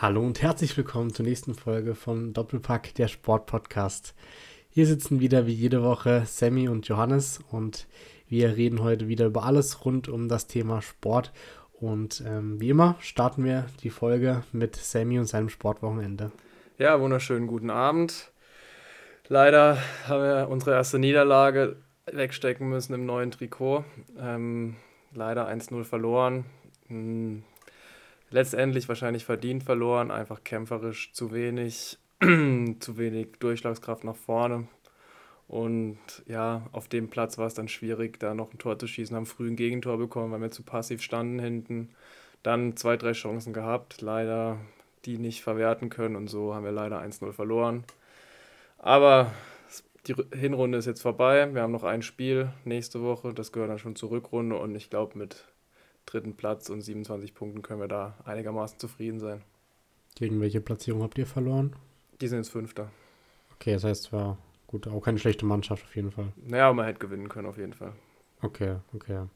Hallo und herzlich willkommen zur nächsten Folge von Doppelpack, der Sportpodcast. Hier sitzen wieder wie jede Woche Sammy und Johannes und wir reden heute wieder über alles rund um das Thema Sport. Und ähm, wie immer starten wir die Folge mit Sammy und seinem Sportwochenende. Ja, wunderschönen guten Abend. Leider haben wir unsere erste Niederlage wegstecken müssen im neuen Trikot. Ähm, leider 1-0 verloren. Hm, letztendlich wahrscheinlich verdient verloren, einfach kämpferisch zu wenig, zu wenig Durchschlagskraft nach vorne. Und ja, auf dem Platz war es dann schwierig, da noch ein Tor zu schießen, haben früh ein Gegentor bekommen, weil wir zu passiv standen hinten. Dann zwei, drei Chancen gehabt, leider die nicht verwerten können und so haben wir leider 1-0 verloren. Aber die Hinrunde ist jetzt vorbei. Wir haben noch ein Spiel nächste Woche, das gehört dann schon zur Rückrunde und ich glaube, mit dritten Platz und 27 Punkten können wir da einigermaßen zufrieden sein. Gegen welche Platzierung habt ihr verloren? Die sind jetzt Fünfter. Okay, das heißt, war gut, auch keine schlechte Mannschaft auf jeden Fall. Naja, man hätte gewinnen können auf jeden Fall. Okay, okay.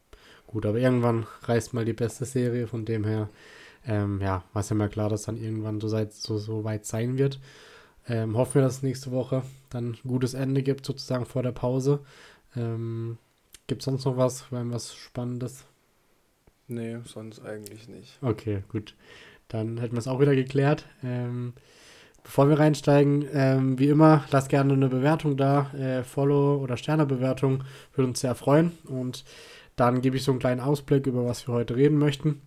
Gut, aber irgendwann reißt mal die beste Serie, von dem her, ähm, ja, war es ja mal klar, dass dann irgendwann so, so, so weit sein wird. Ähm, hoffen wir, dass es nächste Woche dann ein gutes Ende gibt, sozusagen vor der Pause. Ähm, gibt es sonst noch was, was Spannendes? Nee, sonst eigentlich nicht. Okay, gut. Dann hätten wir es auch wieder geklärt. Ähm, bevor wir reinsteigen, ähm, wie immer, lasst gerne eine Bewertung da. Äh, Follow- oder Sternebewertung würde uns sehr freuen. Und dann gebe ich so einen kleinen Ausblick, über was wir heute reden möchten.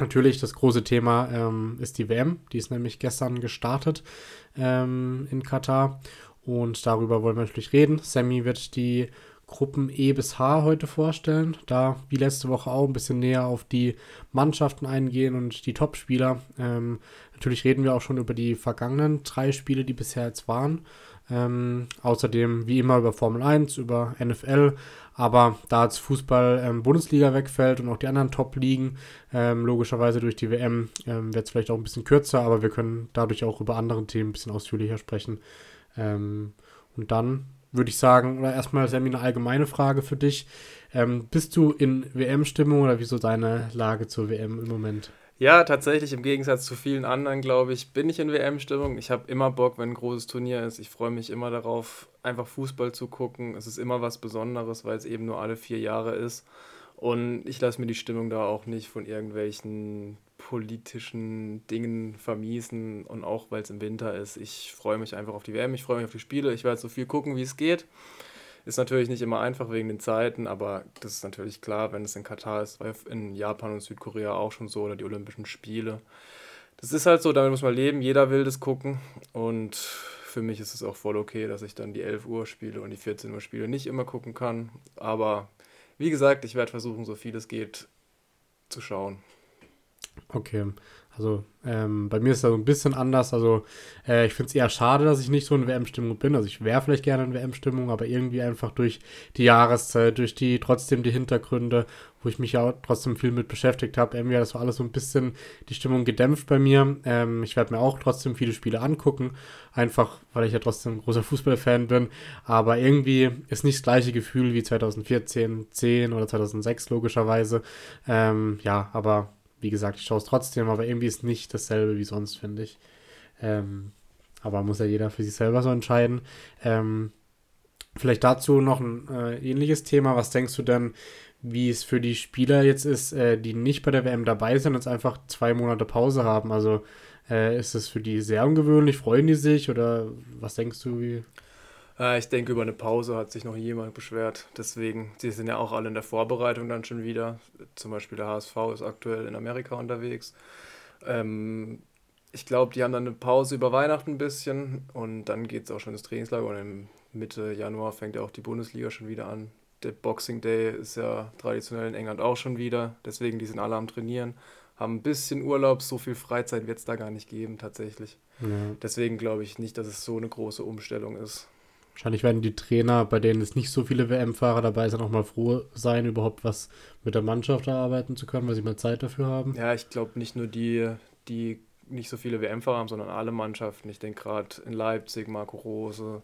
Natürlich, das große Thema ähm, ist die WM. Die ist nämlich gestern gestartet ähm, in Katar. Und darüber wollen wir natürlich reden. Sammy wird die Gruppen E bis H heute vorstellen. Da, wie letzte Woche auch, ein bisschen näher auf die Mannschaften eingehen und die Topspieler. Ähm, natürlich reden wir auch schon über die vergangenen drei Spiele, die bisher jetzt waren. Ähm, außerdem, wie immer, über Formel 1, über NFL. Aber da jetzt Fußball ähm, Bundesliga wegfällt und auch die anderen Top-Ligen, ähm, logischerweise durch die WM, ähm, wird es vielleicht auch ein bisschen kürzer, aber wir können dadurch auch über andere Themen ein bisschen ausführlicher sprechen. Ähm, und dann würde ich sagen, oder erstmal Sammy eine allgemeine Frage für dich. Ähm, bist du in WM-Stimmung oder wieso deine Lage zur WM im Moment? Ja, tatsächlich im Gegensatz zu vielen anderen, glaube ich, bin ich in WM-Stimmung. Ich habe immer Bock, wenn ein großes Turnier ist. Ich freue mich immer darauf, einfach Fußball zu gucken. Es ist immer was Besonderes, weil es eben nur alle vier Jahre ist. Und ich lasse mir die Stimmung da auch nicht von irgendwelchen politischen Dingen vermiesen und auch weil es im Winter ist. Ich freue mich einfach auf die WM, ich freue mich auf die Spiele. Ich werde so viel gucken, wie es geht. Ist natürlich nicht immer einfach wegen den Zeiten, aber das ist natürlich klar, wenn es in Katar ist, in Japan und Südkorea auch schon so oder die Olympischen Spiele. Das ist halt so, damit muss man leben, jeder will das gucken und für mich ist es auch voll okay, dass ich dann die 11 Uhr Spiele und die 14 Uhr Spiele nicht immer gucken kann, aber wie gesagt, ich werde versuchen, so viel es geht zu schauen. Okay, also ähm, bei mir ist das so ein bisschen anders. Also äh, ich finde es eher schade, dass ich nicht so in WM-Stimmung bin. Also ich wäre vielleicht gerne in WM-Stimmung, aber irgendwie einfach durch die Jahreszeit, durch die trotzdem die Hintergründe, wo ich mich ja trotzdem viel mit beschäftigt habe, irgendwie hat das so alles so ein bisschen die Stimmung gedämpft bei mir. Ähm, ich werde mir auch trotzdem viele Spiele angucken, einfach weil ich ja trotzdem ein großer Fußballfan bin. Aber irgendwie ist nicht das gleiche Gefühl wie 2014, 10 oder 2006 logischerweise. Ähm, ja, aber wie gesagt, ich schaue es trotzdem, aber irgendwie ist nicht dasselbe wie sonst, finde ich. Ähm, aber muss ja jeder für sich selber so entscheiden. Ähm, vielleicht dazu noch ein äh, ähnliches Thema. Was denkst du denn, wie es für die Spieler jetzt ist, äh, die nicht bei der WM dabei sind und jetzt einfach zwei Monate Pause haben? Also äh, ist es für die sehr ungewöhnlich? Freuen die sich oder was denkst du? Wie? Äh, ich denke, über eine Pause hat sich noch jemand beschwert. Deswegen, sie sind ja auch alle in der Vorbereitung dann schon wieder. Zum Beispiel der HSV ist aktuell in Amerika unterwegs. Ähm, ich glaube, die haben dann eine Pause über Weihnachten ein bisschen und dann geht es auch schon ins Trainingslager und im Mitte Januar fängt ja auch die Bundesliga schon wieder an. Der Boxing Day ist ja traditionell in England auch schon wieder, deswegen die sind alle am Trainieren, haben ein bisschen Urlaub, so viel Freizeit wird es da gar nicht geben tatsächlich. Ja. Deswegen glaube ich nicht, dass es so eine große Umstellung ist. Wahrscheinlich werden die Trainer, bei denen es nicht so viele WM-Fahrer dabei sind, auch mal froh sein, überhaupt was mit der Mannschaft erarbeiten zu können, weil sie mal Zeit dafür haben. Ja, ich glaube nicht nur die, die nicht so viele WM-Fahrer haben, sondern alle Mannschaften. Ich denke gerade in Leipzig, Marco Rose.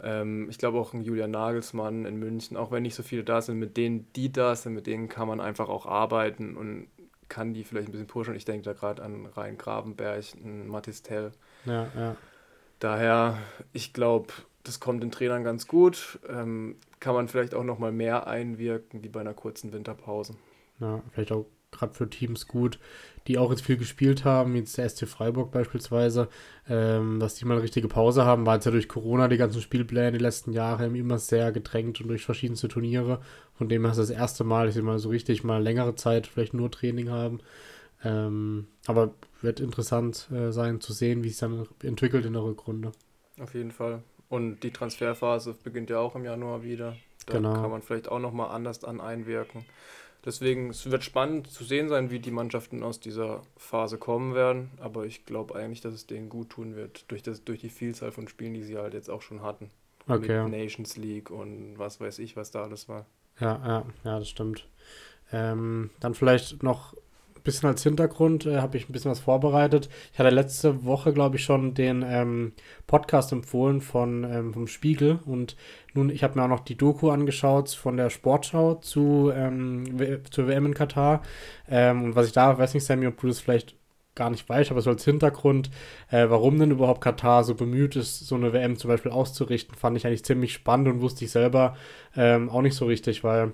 Ähm, ich glaube auch ein Julian Nagelsmann in München, auch wenn nicht so viele da sind, mit denen, die da sind, mit denen kann man einfach auch arbeiten und kann die vielleicht ein bisschen pushen. Ich denke da gerade an Rhein Gravenberg, Matistel. Ja, ja. Daher, ich glaube, das kommt den Trainern ganz gut. Ähm, kann man vielleicht auch noch mal mehr einwirken, wie bei einer kurzen Winterpause. Ja, vielleicht auch gerade für Teams gut, die auch jetzt viel gespielt haben, jetzt der SC Freiburg beispielsweise, ähm, dass die mal eine richtige Pause haben, war jetzt ja durch Corona die ganzen Spielpläne die letzten Jahre immer sehr gedrängt und durch verschiedenste Turniere. Von dem her ist das erste Mal, dass sie mal so richtig mal längere Zeit vielleicht nur Training haben. Ähm, aber wird interessant äh, sein zu sehen, wie es dann entwickelt in der Rückrunde. Auf jeden Fall. Und die Transferphase beginnt ja auch im Januar wieder. Da genau. kann man vielleicht auch nochmal anders an einwirken. Deswegen, es wird spannend zu sehen sein, wie die Mannschaften aus dieser Phase kommen werden. Aber ich glaube eigentlich, dass es denen gut tun wird, durch, das, durch die Vielzahl von Spielen, die sie halt jetzt auch schon hatten. Okay. Mit Nations League und was weiß ich, was da alles war. Ja, ja, ja, das stimmt. Ähm, dann vielleicht noch bisschen als Hintergrund äh, habe ich ein bisschen was vorbereitet. Ich hatte letzte Woche, glaube ich, schon den ähm, Podcast empfohlen von ähm, vom Spiegel und nun, ich habe mir auch noch die Doku angeschaut von der Sportschau zu ähm, zur WM in Katar. Ähm, und was ich da, weiß nicht, Sammy, du das vielleicht gar nicht weiß, aber so als Hintergrund, äh, warum denn überhaupt Katar so bemüht ist, so eine WM zum Beispiel auszurichten, fand ich eigentlich ziemlich spannend und wusste ich selber ähm, auch nicht so richtig, weil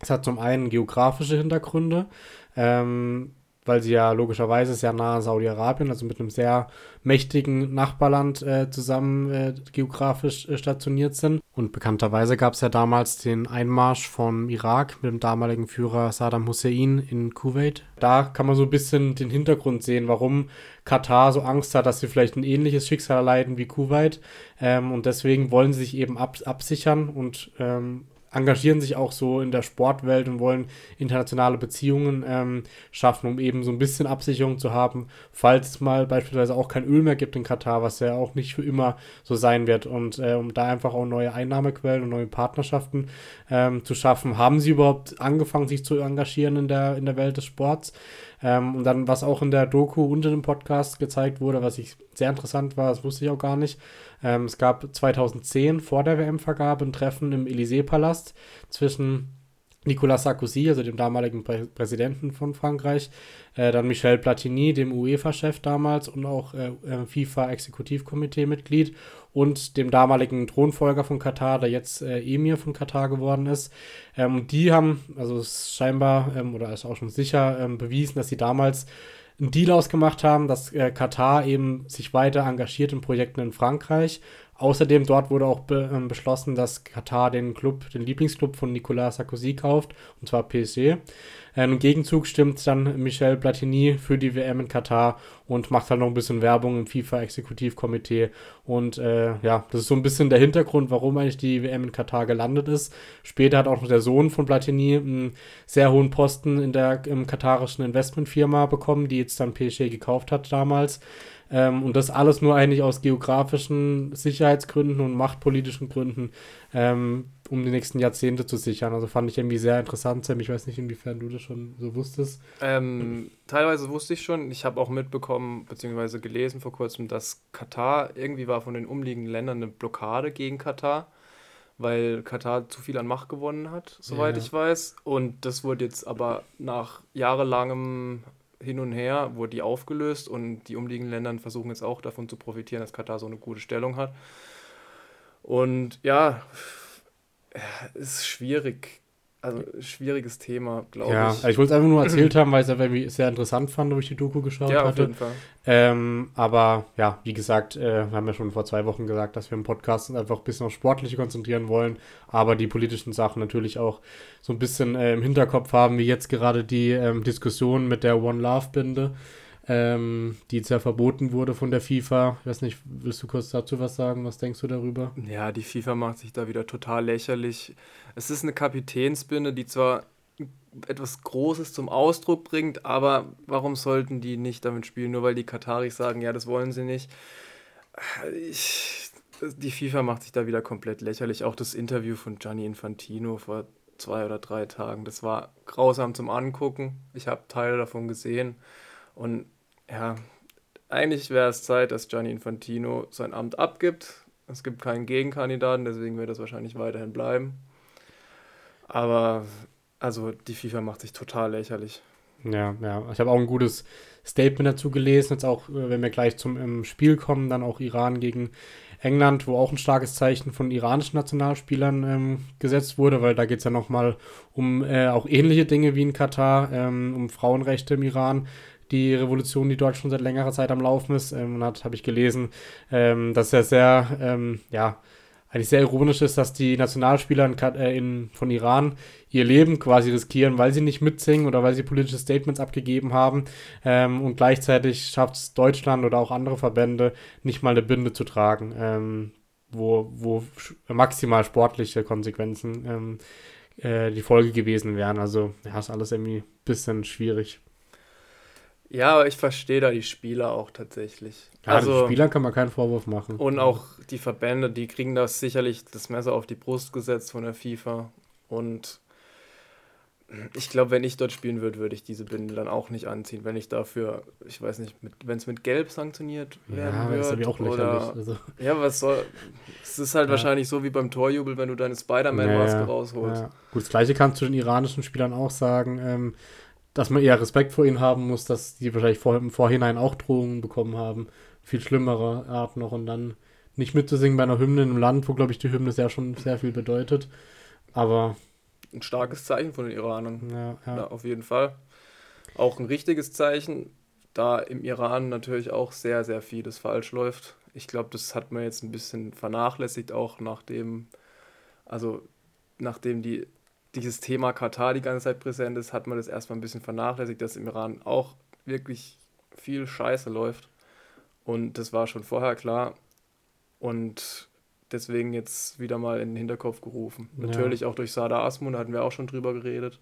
es hat zum einen geografische Hintergründe, ähm, weil sie ja logischerweise sehr nah an Saudi-Arabien, also mit einem sehr mächtigen Nachbarland äh, zusammen äh, geografisch äh, stationiert sind. Und bekannterweise gab es ja damals den Einmarsch vom Irak mit dem damaligen Führer Saddam Hussein in Kuwait. Da kann man so ein bisschen den Hintergrund sehen, warum Katar so Angst hat, dass sie vielleicht ein ähnliches Schicksal erleiden wie Kuwait. Ähm, und deswegen wollen sie sich eben ab absichern und ähm, engagieren sich auch so in der Sportwelt und wollen internationale Beziehungen ähm, schaffen, um eben so ein bisschen Absicherung zu haben, falls es mal beispielsweise auch kein Öl mehr gibt in Katar, was ja auch nicht für immer so sein wird. Und äh, um da einfach auch neue Einnahmequellen und neue Partnerschaften ähm, zu schaffen, haben sie überhaupt angefangen, sich zu engagieren in der, in der Welt des Sports. Ähm, und dann, was auch in der Doku unter dem Podcast gezeigt wurde, was ich sehr interessant war, das wusste ich auch gar nicht, ähm, es gab 2010 vor der WM-Vergabe ein Treffen im Élysée-Palast zwischen Nicolas Sarkozy, also dem damaligen Prä Präsidenten von Frankreich, äh, dann Michel Platini, dem UEFA-Chef damals und auch äh, äh FIFA-Exekutivkomitee-Mitglied und dem damaligen Thronfolger von Katar, der jetzt äh, Emir von Katar geworden ist. Ähm, die haben, also ist scheinbar ähm, oder ist auch schon sicher ähm, bewiesen, dass sie damals einen Deal ausgemacht haben, dass äh, Katar eben sich weiter engagiert in Projekten in Frankreich. Außerdem dort wurde auch be äh, beschlossen, dass Katar den Club, den Lieblingsclub von Nicolas Sarkozy kauft, und zwar PSG. Äh, Im Gegenzug stimmt dann Michel Platini für die WM in Katar und macht halt noch ein bisschen Werbung im FIFA-Exekutivkomitee. Und äh, ja, das ist so ein bisschen der Hintergrund, warum eigentlich die WM in Katar gelandet ist. Später hat auch noch der Sohn von Platini einen sehr hohen Posten in der im katarischen Investmentfirma bekommen, die jetzt dann PSG gekauft hat damals. Ähm, und das alles nur eigentlich aus geografischen Sicherheitsgründen und machtpolitischen Gründen, ähm, um die nächsten Jahrzehnte zu sichern. Also fand ich irgendwie sehr interessant, Sam. Ich weiß nicht, inwiefern du das schon so wusstest. Ähm, teilweise wusste ich schon. Ich habe auch mitbekommen, beziehungsweise gelesen vor kurzem, dass Katar irgendwie war von den umliegenden Ländern eine Blockade gegen Katar weil Katar zu viel an Macht gewonnen hat, soweit ja. ich weiß. Und das wurde jetzt aber nach jahrelangem hin und her, wurde die aufgelöst und die umliegenden Länder versuchen jetzt auch davon zu profitieren, dass Katar so eine gute Stellung hat. Und ja, ist schwierig. Also schwieriges Thema, glaube ja, ich. Ja, ich wollte es einfach nur erzählt haben, weil ich es irgendwie sehr interessant fand, wo ich die Doku geschaut ja, hatte. Ja, auf jeden Fall. Ähm, aber ja, wie gesagt, äh, wir haben ja schon vor zwei Wochen gesagt, dass wir im Podcast uns einfach ein bisschen auf Sportliche konzentrieren wollen, aber die politischen Sachen natürlich auch so ein bisschen äh, im Hinterkopf haben, wie jetzt gerade die ähm, Diskussion mit der One Love Binde ähm, die jetzt ja verboten wurde von der FIFA. Ich weiß nicht, willst du kurz dazu was sagen? Was denkst du darüber? Ja, die FIFA macht sich da wieder total lächerlich. Es ist eine Kapitänsbinde, die zwar etwas Großes zum Ausdruck bringt, aber warum sollten die nicht damit spielen, nur weil die Kataris sagen, ja, das wollen sie nicht. Ich, die FIFA macht sich da wieder komplett lächerlich. Auch das Interview von Gianni Infantino vor zwei oder drei Tagen, das war grausam zum Angucken. Ich habe Teile davon gesehen und ja, eigentlich wäre es Zeit, dass Gianni Infantino sein Amt abgibt. Es gibt keinen Gegenkandidaten, deswegen wird es wahrscheinlich weiterhin bleiben. Aber also die FIFA macht sich total lächerlich. Ja, ja. Ich habe auch ein gutes Statement dazu gelesen, jetzt auch, äh, wenn wir gleich zum Spiel kommen, dann auch Iran gegen England, wo auch ein starkes Zeichen von iranischen Nationalspielern ähm, gesetzt wurde, weil da geht es ja nochmal um äh, auch ähnliche Dinge wie in Katar, ähm, um Frauenrechte im Iran, die Revolution, die dort schon seit längerer Zeit am Laufen ist. Ähm, und hat, habe ich gelesen, ähm, dass er sehr, ähm, ja, eigentlich sehr ironisch ist, dass die Nationalspieler in, äh, in, von Iran ihr Leben quasi riskieren, weil sie nicht mitsingen oder weil sie politische Statements abgegeben haben. Ähm, und gleichzeitig schafft es Deutschland oder auch andere Verbände nicht mal eine Binde zu tragen, ähm, wo, wo maximal sportliche Konsequenzen ähm, äh, die Folge gewesen wären. Also ja, ist alles irgendwie ein bisschen schwierig. Ja, aber ich verstehe da die Spieler auch tatsächlich. Ja, also, den Spielern kann man keinen Vorwurf machen. Und auch die Verbände, die kriegen das sicherlich das Messer auf die Brust gesetzt von der FIFA. Und ich glaube, wenn ich dort spielen würde, würde ich diese Binde dann auch nicht anziehen. Wenn ich dafür, ich weiß nicht, wenn es mit Gelb sanktioniert werden ja, wird. Ja, auch oder, also. Ja, was soll. Es ist halt ja. wahrscheinlich so wie beim Torjubel, wenn du deine Spider-Man-Maske ja, rausholst. Gut, das gleiche kannst du den iranischen Spielern auch sagen. Ähm, dass man eher Respekt vor ihnen haben muss, dass die wahrscheinlich vor, im Vorhinein auch Drohungen bekommen haben. Viel schlimmere Art noch und dann nicht mitzusingen bei einer Hymne in einem Land, wo, glaube ich, die Hymne sehr schon sehr viel bedeutet. Aber. Ein starkes Zeichen von den Iranern. Ja, ja. ja, auf jeden Fall. Auch ein richtiges Zeichen, da im Iran natürlich auch sehr, sehr vieles falsch läuft. Ich glaube, das hat man jetzt ein bisschen vernachlässigt, auch nachdem, also nachdem die dieses Thema Katar die ganze Zeit präsent ist, hat man das erstmal ein bisschen vernachlässigt, dass im Iran auch wirklich viel Scheiße läuft. Und das war schon vorher klar. Und deswegen jetzt wieder mal in den Hinterkopf gerufen. Ja. Natürlich auch durch Sada Asmun, da hatten wir auch schon drüber geredet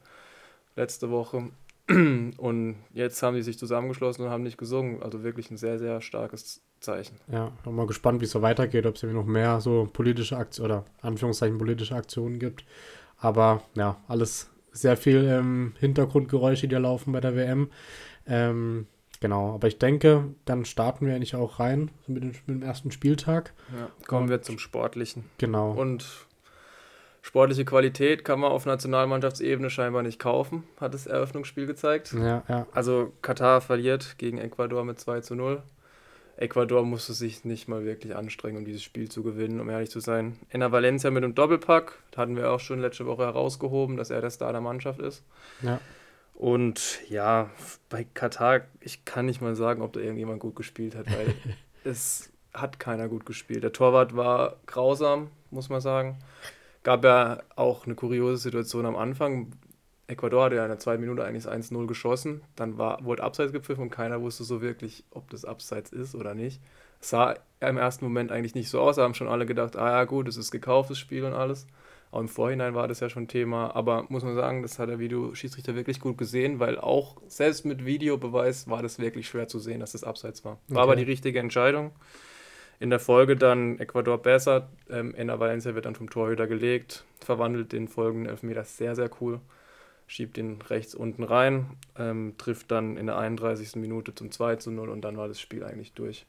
letzte Woche. Und jetzt haben die sich zusammengeschlossen und haben nicht gesungen. Also wirklich ein sehr, sehr starkes Zeichen. Ja, bin mal gespannt, wie es so weitergeht, ob es irgendwie noch mehr so politische Aktionen oder Anführungszeichen politische Aktionen gibt. Aber ja, alles sehr viel ähm, Hintergrundgeräusche, die da laufen bei der WM. Ähm, genau, aber ich denke, dann starten wir eigentlich auch rein mit dem, mit dem ersten Spieltag. Ja, kommen Und, wir zum Sportlichen. Genau. Und sportliche Qualität kann man auf Nationalmannschaftsebene scheinbar nicht kaufen, hat das Eröffnungsspiel gezeigt. Ja, ja. Also Katar verliert gegen Ecuador mit 2 zu 0. Ecuador musste sich nicht mal wirklich anstrengen, um dieses Spiel zu gewinnen, um ehrlich zu sein. Enna Valencia mit einem Doppelpack, hatten wir auch schon letzte Woche herausgehoben, dass er der Star der Mannschaft ist. Ja. Und ja, bei Katar, ich kann nicht mal sagen, ob da irgendjemand gut gespielt hat, weil es hat keiner gut gespielt. Der Torwart war grausam, muss man sagen. Gab ja auch eine kuriose Situation am Anfang, Ecuador hatte ja in der zweiten Minute eigentlich 1-0 geschossen. Dann war, wurde Abseits gepfiffen und keiner wusste so wirklich, ob das Abseits ist oder nicht. Es sah im ersten Moment eigentlich nicht so aus. Da haben schon alle gedacht, ah ja gut, es ist gekauftes Spiel und alles. Auch im Vorhinein war das ja schon Thema. Aber muss man sagen, das hat der Videoschiedsrichter wirklich gut gesehen, weil auch selbst mit Videobeweis war das wirklich schwer zu sehen, dass das Abseits war. War okay. aber die richtige Entscheidung. In der Folge dann Ecuador besser. Ähm, Enna Valencia wird dann vom Torhüter gelegt, verwandelt den folgenden Elfmeter sehr, sehr cool schiebt ihn rechts unten rein, ähm, trifft dann in der 31. Minute zum 2 zu 0 und dann war das Spiel eigentlich durch.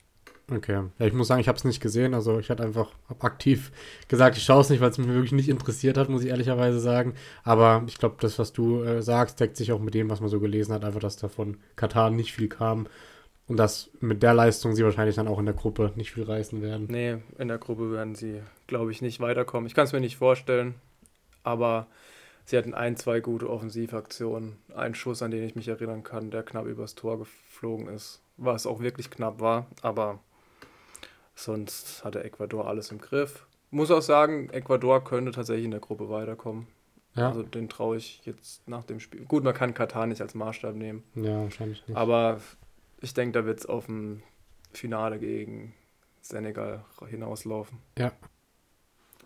Okay. Ja, ich muss sagen, ich habe es nicht gesehen. Also ich hatte einfach aktiv gesagt, ich schaue es nicht, weil es mich wirklich nicht interessiert hat, muss ich ehrlicherweise sagen. Aber ich glaube, das, was du äh, sagst, deckt sich auch mit dem, was man so gelesen hat. Einfach, dass da von Katar nicht viel kam. Und dass mit der Leistung sie wahrscheinlich dann auch in der Gruppe nicht viel reißen werden. Nee, in der Gruppe werden sie, glaube ich, nicht weiterkommen. Ich kann es mir nicht vorstellen. Aber sie hatten ein, zwei gute Offensivaktionen. Ein Schuss, an den ich mich erinnern kann, der knapp übers Tor geflogen ist. Was auch wirklich knapp war, aber sonst hatte Ecuador alles im Griff. Muss auch sagen, Ecuador könnte tatsächlich in der Gruppe weiterkommen. Ja. Also den traue ich jetzt nach dem Spiel. Gut, man kann Katar nicht als Maßstab nehmen. Ja, wahrscheinlich nicht. Aber ich denke, da wird es auf ein Finale gegen Senegal hinauslaufen. Ja.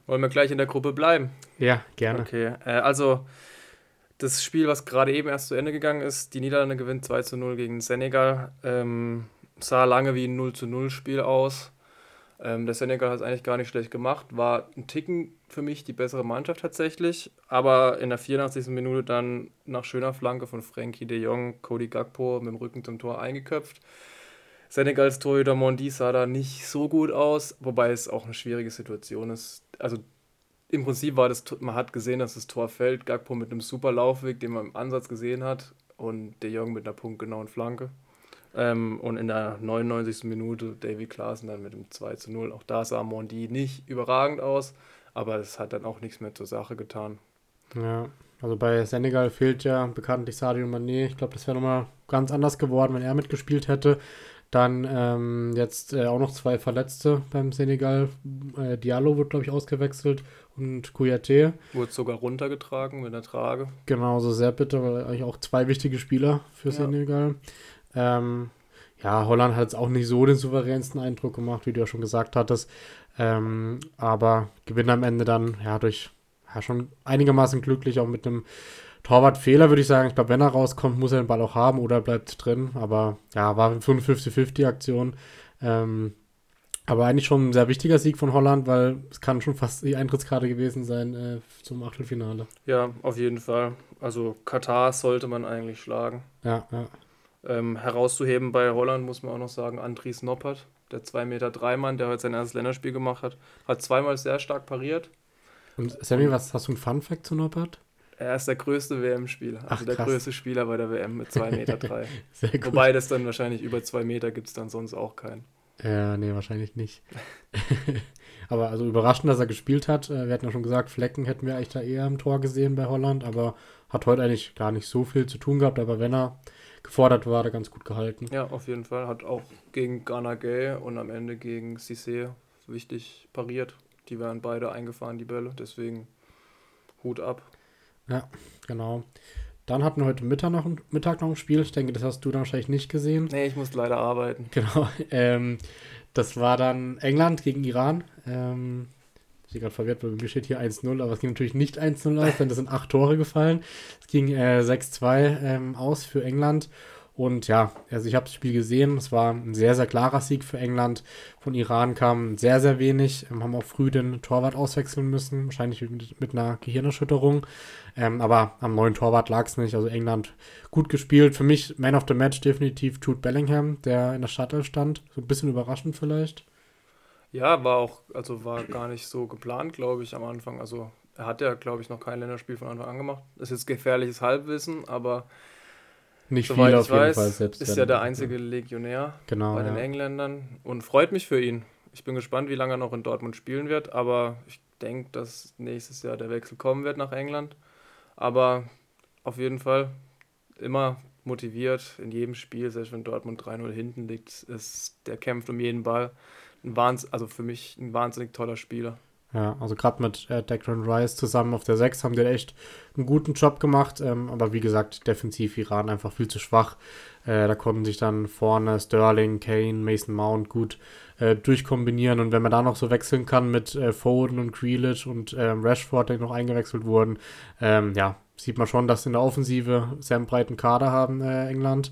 Wollen wir gleich in der Gruppe bleiben? Ja, gerne. Okay, äh, also das Spiel, was gerade eben erst zu Ende gegangen ist, die Niederlande gewinnt 2 zu 0 gegen Senegal, ähm, sah lange wie ein 0 zu 0 Spiel aus. Ähm, der Senegal hat es eigentlich gar nicht schlecht gemacht, war ein Ticken für mich die bessere Mannschaft tatsächlich, aber in der 84. Minute dann nach schöner Flanke von Frankie de Jong, Cody Gagpo mit dem Rücken zum Tor eingeköpft. Senegals Torhüter Mondi sah da nicht so gut aus, wobei es auch eine schwierige Situation ist. Also im Prinzip war das, man hat gesehen, dass das Tor fällt. Gagpo mit einem super Laufweg, den man im Ansatz gesehen hat. und De Jong mit einer punktgenauen Flanke. Ähm, und in der 99. Minute Davy Klaassen dann mit dem 2 zu 0. Auch da sah Mondi nicht überragend aus, aber es hat dann auch nichts mehr zur Sache getan. Ja, also bei Senegal fehlt ja bekanntlich Sadio Mané. Ich glaube, das wäre nochmal ganz anders geworden, wenn er mitgespielt hätte. Dann ähm, jetzt äh, auch noch zwei Verletzte beim Senegal. Äh, Diallo wird, glaube ich, ausgewechselt und Kouyaté. Wurde sogar runtergetragen mit der Trage. Genau, so sehr bitter, weil eigentlich auch zwei wichtige Spieler für ja. Senegal. Ähm, ja, Holland hat jetzt auch nicht so den souveränsten Eindruck gemacht, wie du ja schon gesagt hattest. Ähm, aber gewinnen am Ende dann ja durch ja, schon einigermaßen glücklich, auch mit einem Torwartfehler, würde ich sagen. Ich glaube, wenn er rauskommt, muss er den Ball auch haben oder bleibt drin. Aber ja, war eine 50-50-Aktion. Ähm, aber eigentlich schon ein sehr wichtiger Sieg von Holland, weil es kann schon fast die Eintrittskarte gewesen sein äh, zum Achtelfinale. Ja, auf jeden Fall. Also Katar sollte man eigentlich schlagen. Ja, ja. Ähm, herauszuheben bei Holland muss man auch noch sagen, Andries Noppert, der 2,3 Meter drei Mann, der heute sein erstes Länderspiel gemacht hat, hat zweimal sehr stark pariert. Und Sammy, was hast du ein Fun Fact zu Noppert? Er ist der größte WM-Spieler, also Ach, der größte Spieler bei der WM mit 2,3 Meter. Drei. Sehr gut. Wobei das dann wahrscheinlich über 2 Meter gibt es dann sonst auch keinen. Ja, nee, wahrscheinlich nicht. aber also überraschend, dass er gespielt hat. Äh, wir hatten ja schon gesagt, Flecken hätten wir eigentlich da eher im Tor gesehen bei Holland, aber hat heute eigentlich gar nicht so viel zu tun gehabt. Aber wenn er gefordert war, hat er ganz gut gehalten. Ja, auf jeden Fall. Hat auch gegen Ghana Gay und am Ende gegen Cissé wichtig pariert. Die werden beide eingefahren, die Bälle. Deswegen Hut ab. Ja, genau. Dann hatten wir heute Mittag noch, ein, Mittag noch ein Spiel. Ich denke, das hast du dann wahrscheinlich nicht gesehen. Nee, ich muss leider arbeiten. Genau. Ähm, das war dann England gegen Iran. Ähm, ich bin gerade verwirrt, weil mir steht hier 1-0, aber es ging natürlich nicht 1-0 aus, denn das sind acht Tore gefallen. Es ging äh, 6-2 ähm, aus für England. Und ja, also ich habe das Spiel gesehen. Es war ein sehr, sehr klarer Sieg für England. Von Iran kam sehr, sehr wenig. Ähm, haben auch früh den Torwart auswechseln müssen. Wahrscheinlich mit, mit einer Gehirnerschütterung. Ähm, aber am neuen Torwart lag es nicht. Also England gut gespielt. Für mich Man of the Match definitiv Jude Bellingham, der in der Startelf stand. So ein bisschen überraschend vielleicht. Ja, war auch, also war gar nicht so geplant, glaube ich, am Anfang. Also er hat ja, glaube ich, noch kein Länderspiel von Anfang an gemacht. Das ist jetzt gefährliches Halbwissen, aber nicht Soweit viel auf jeden weiß, Fall selbst. Ist ja der einzige Legionär genau, bei den ja. Engländern und freut mich für ihn. Ich bin gespannt, wie lange er noch in Dortmund spielen wird, aber ich denke, dass nächstes Jahr der Wechsel kommen wird nach England. Aber auf jeden Fall immer motiviert in jedem Spiel, selbst wenn Dortmund 3-0 hinten liegt, ist der kämpft um jeden Ball. Ein Wahns also für mich ein wahnsinnig toller Spieler. Ja, also gerade mit äh, Declan Rice zusammen auf der 6 haben die echt einen guten Job gemacht. Ähm, aber wie gesagt, defensiv Iran einfach viel zu schwach. Äh, da konnten sich dann vorne Sterling, Kane, Mason Mount gut äh, durchkombinieren. Und wenn man da noch so wechseln kann mit äh, Foden und Grealish und ähm, Rashford, die noch eingewechselt wurden, ähm, ja, sieht man schon, dass sie in der Offensive sehr einen breiten Kader haben, äh, England.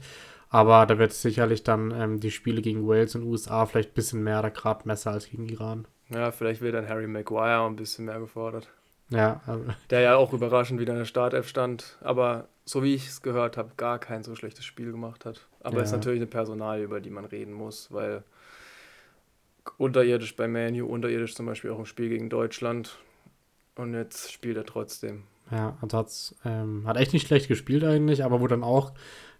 Aber da wird sicherlich dann ähm, die Spiele gegen Wales und USA vielleicht ein bisschen mehr der Gradmesser als gegen Iran. Ja, vielleicht wird dann Harry Maguire ein bisschen mehr gefordert. Ja. Der ja auch überraschend wieder in der Startelf stand, aber so wie ich es gehört habe, gar kein so schlechtes Spiel gemacht hat. Aber ja. ist natürlich eine Personalie, über die man reden muss, weil unterirdisch bei Manu, unterirdisch zum Beispiel auch im Spiel gegen Deutschland. Und jetzt spielt er trotzdem. Ja, also ähm, hat echt nicht schlecht gespielt eigentlich, aber wurde dann auch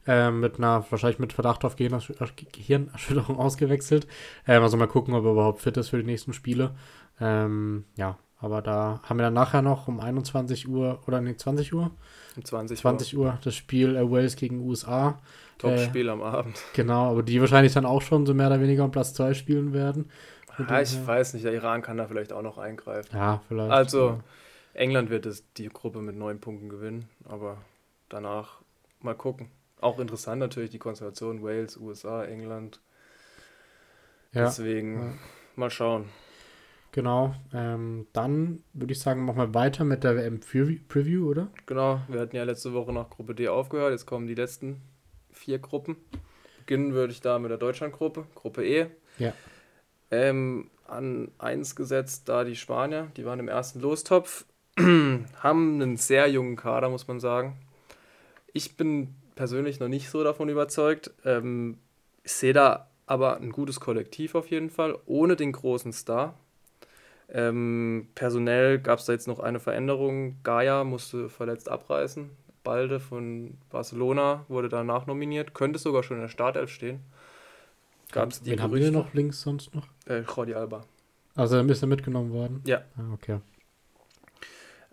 ähm, mit einer, wahrscheinlich mit Verdacht auf Gehirnerschütterung ausgewechselt. Ähm, also mal gucken, ob er überhaupt fit ist für die nächsten Spiele. Ähm, ja, aber da haben wir dann nachher noch um 21 Uhr oder nee, 20 Uhr? Um 20, 20 Uhr. Uhr das Spiel äh, Wales gegen USA. Top-Spiel äh, am Abend. Genau, aber die wahrscheinlich dann auch schon so mehr oder weniger um Platz 2 spielen werden. Ja, ich äh, weiß nicht, der Iran kann da vielleicht auch noch eingreifen. Ja, vielleicht. Also, ja. England wird es die Gruppe mit neun Punkten gewinnen, aber danach mal gucken. Auch interessant natürlich die Konstellation Wales, USA, England. Ja. Deswegen ja. mal schauen. Genau. Ähm, dann würde ich sagen, machen wir weiter mit der WM-Preview, oder? Genau. Wir hatten ja letzte Woche nach Gruppe D aufgehört. Jetzt kommen die letzten vier Gruppen. Beginnen würde ich da mit der Deutschland-Gruppe, Gruppe E. Ja. Ähm, an 1 gesetzt, da die Spanier, die waren im ersten Lostopf, haben einen sehr jungen Kader, muss man sagen. Ich bin persönlich noch nicht so davon überzeugt. Ähm, ich sehe da aber ein gutes Kollektiv auf jeden Fall, ohne den großen Star. Ähm, personell gab es da jetzt noch eine Veränderung. Gaia musste verletzt abreißen. Balde von Barcelona wurde danach nominiert. Könnte sogar schon in der Startelf stehen. Gab es die Wen haben wir noch links sonst noch? Äh, Jordi Alba. Also dann bist du mitgenommen worden? Ja. Ah, okay.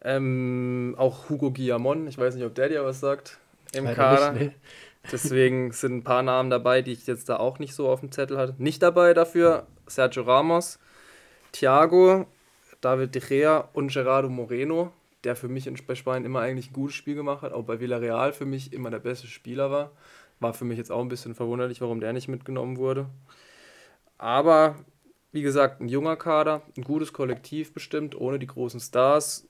Ähm, auch Hugo Guillamon, ich weiß nicht, ob der dir was sagt, im Leider Kader. Nicht, nee. Deswegen sind ein paar Namen dabei, die ich jetzt da auch nicht so auf dem Zettel hatte. Nicht dabei dafür Sergio Ramos, Thiago, David De Gea und Gerardo Moreno, der für mich in Spanien immer eigentlich ein gutes Spiel gemacht hat, auch bei Villarreal für mich immer der beste Spieler war. War für mich jetzt auch ein bisschen verwunderlich, warum der nicht mitgenommen wurde. Aber wie gesagt, ein junger Kader, ein gutes Kollektiv bestimmt, ohne die großen Stars,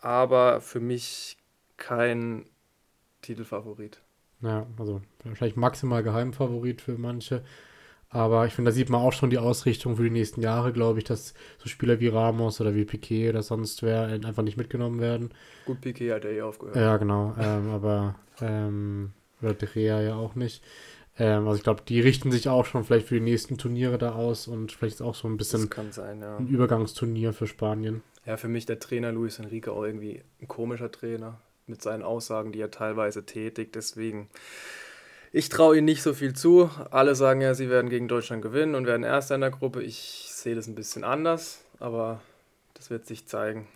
aber für mich kein Titelfavorit. Ja, also wahrscheinlich maximal Geheimfavorit für manche. Aber ich finde, da sieht man auch schon die Ausrichtung für die nächsten Jahre, glaube ich, dass so Spieler wie Ramos oder wie Piquet oder sonst wer einfach nicht mitgenommen werden. Gut, Piquet hat er eh aufgehört. Ja, genau. ähm, aber, ähm, oder De Gea ja auch nicht. Ähm, also ich glaube, die richten sich auch schon vielleicht für die nächsten Turniere da aus und vielleicht ist auch so ein bisschen sein, ja. ein Übergangsturnier für Spanien. Ja, für mich der Trainer Luis Enrique auch irgendwie ein komischer Trainer mit seinen Aussagen, die er teilweise tätigt. Deswegen, ich traue ihm nicht so viel zu. Alle sagen ja, sie werden gegen Deutschland gewinnen und werden Erster in der Gruppe. Ich sehe das ein bisschen anders, aber das wird sich zeigen.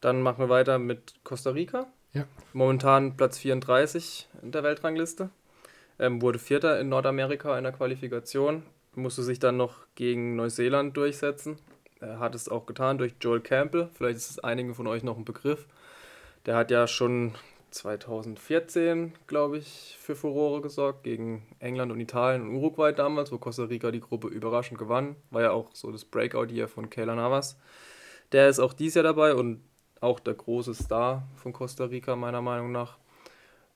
Dann machen wir weiter mit Costa Rica. Ja. Momentan Platz 34 in der Weltrangliste. Ähm, wurde Vierter in Nordamerika in der Qualifikation. Musste sich dann noch gegen Neuseeland durchsetzen. Er hat es auch getan durch Joel Campbell. Vielleicht ist es einigen von euch noch ein Begriff. Der hat ja schon 2014, glaube ich, für Furore gesorgt gegen England und Italien und Uruguay damals, wo Costa Rica die Gruppe überraschend gewann. War ja auch so das Breakout hier von Kayla Navas. Der ist auch dieses Jahr dabei und auch der große Star von Costa Rica, meiner Meinung nach.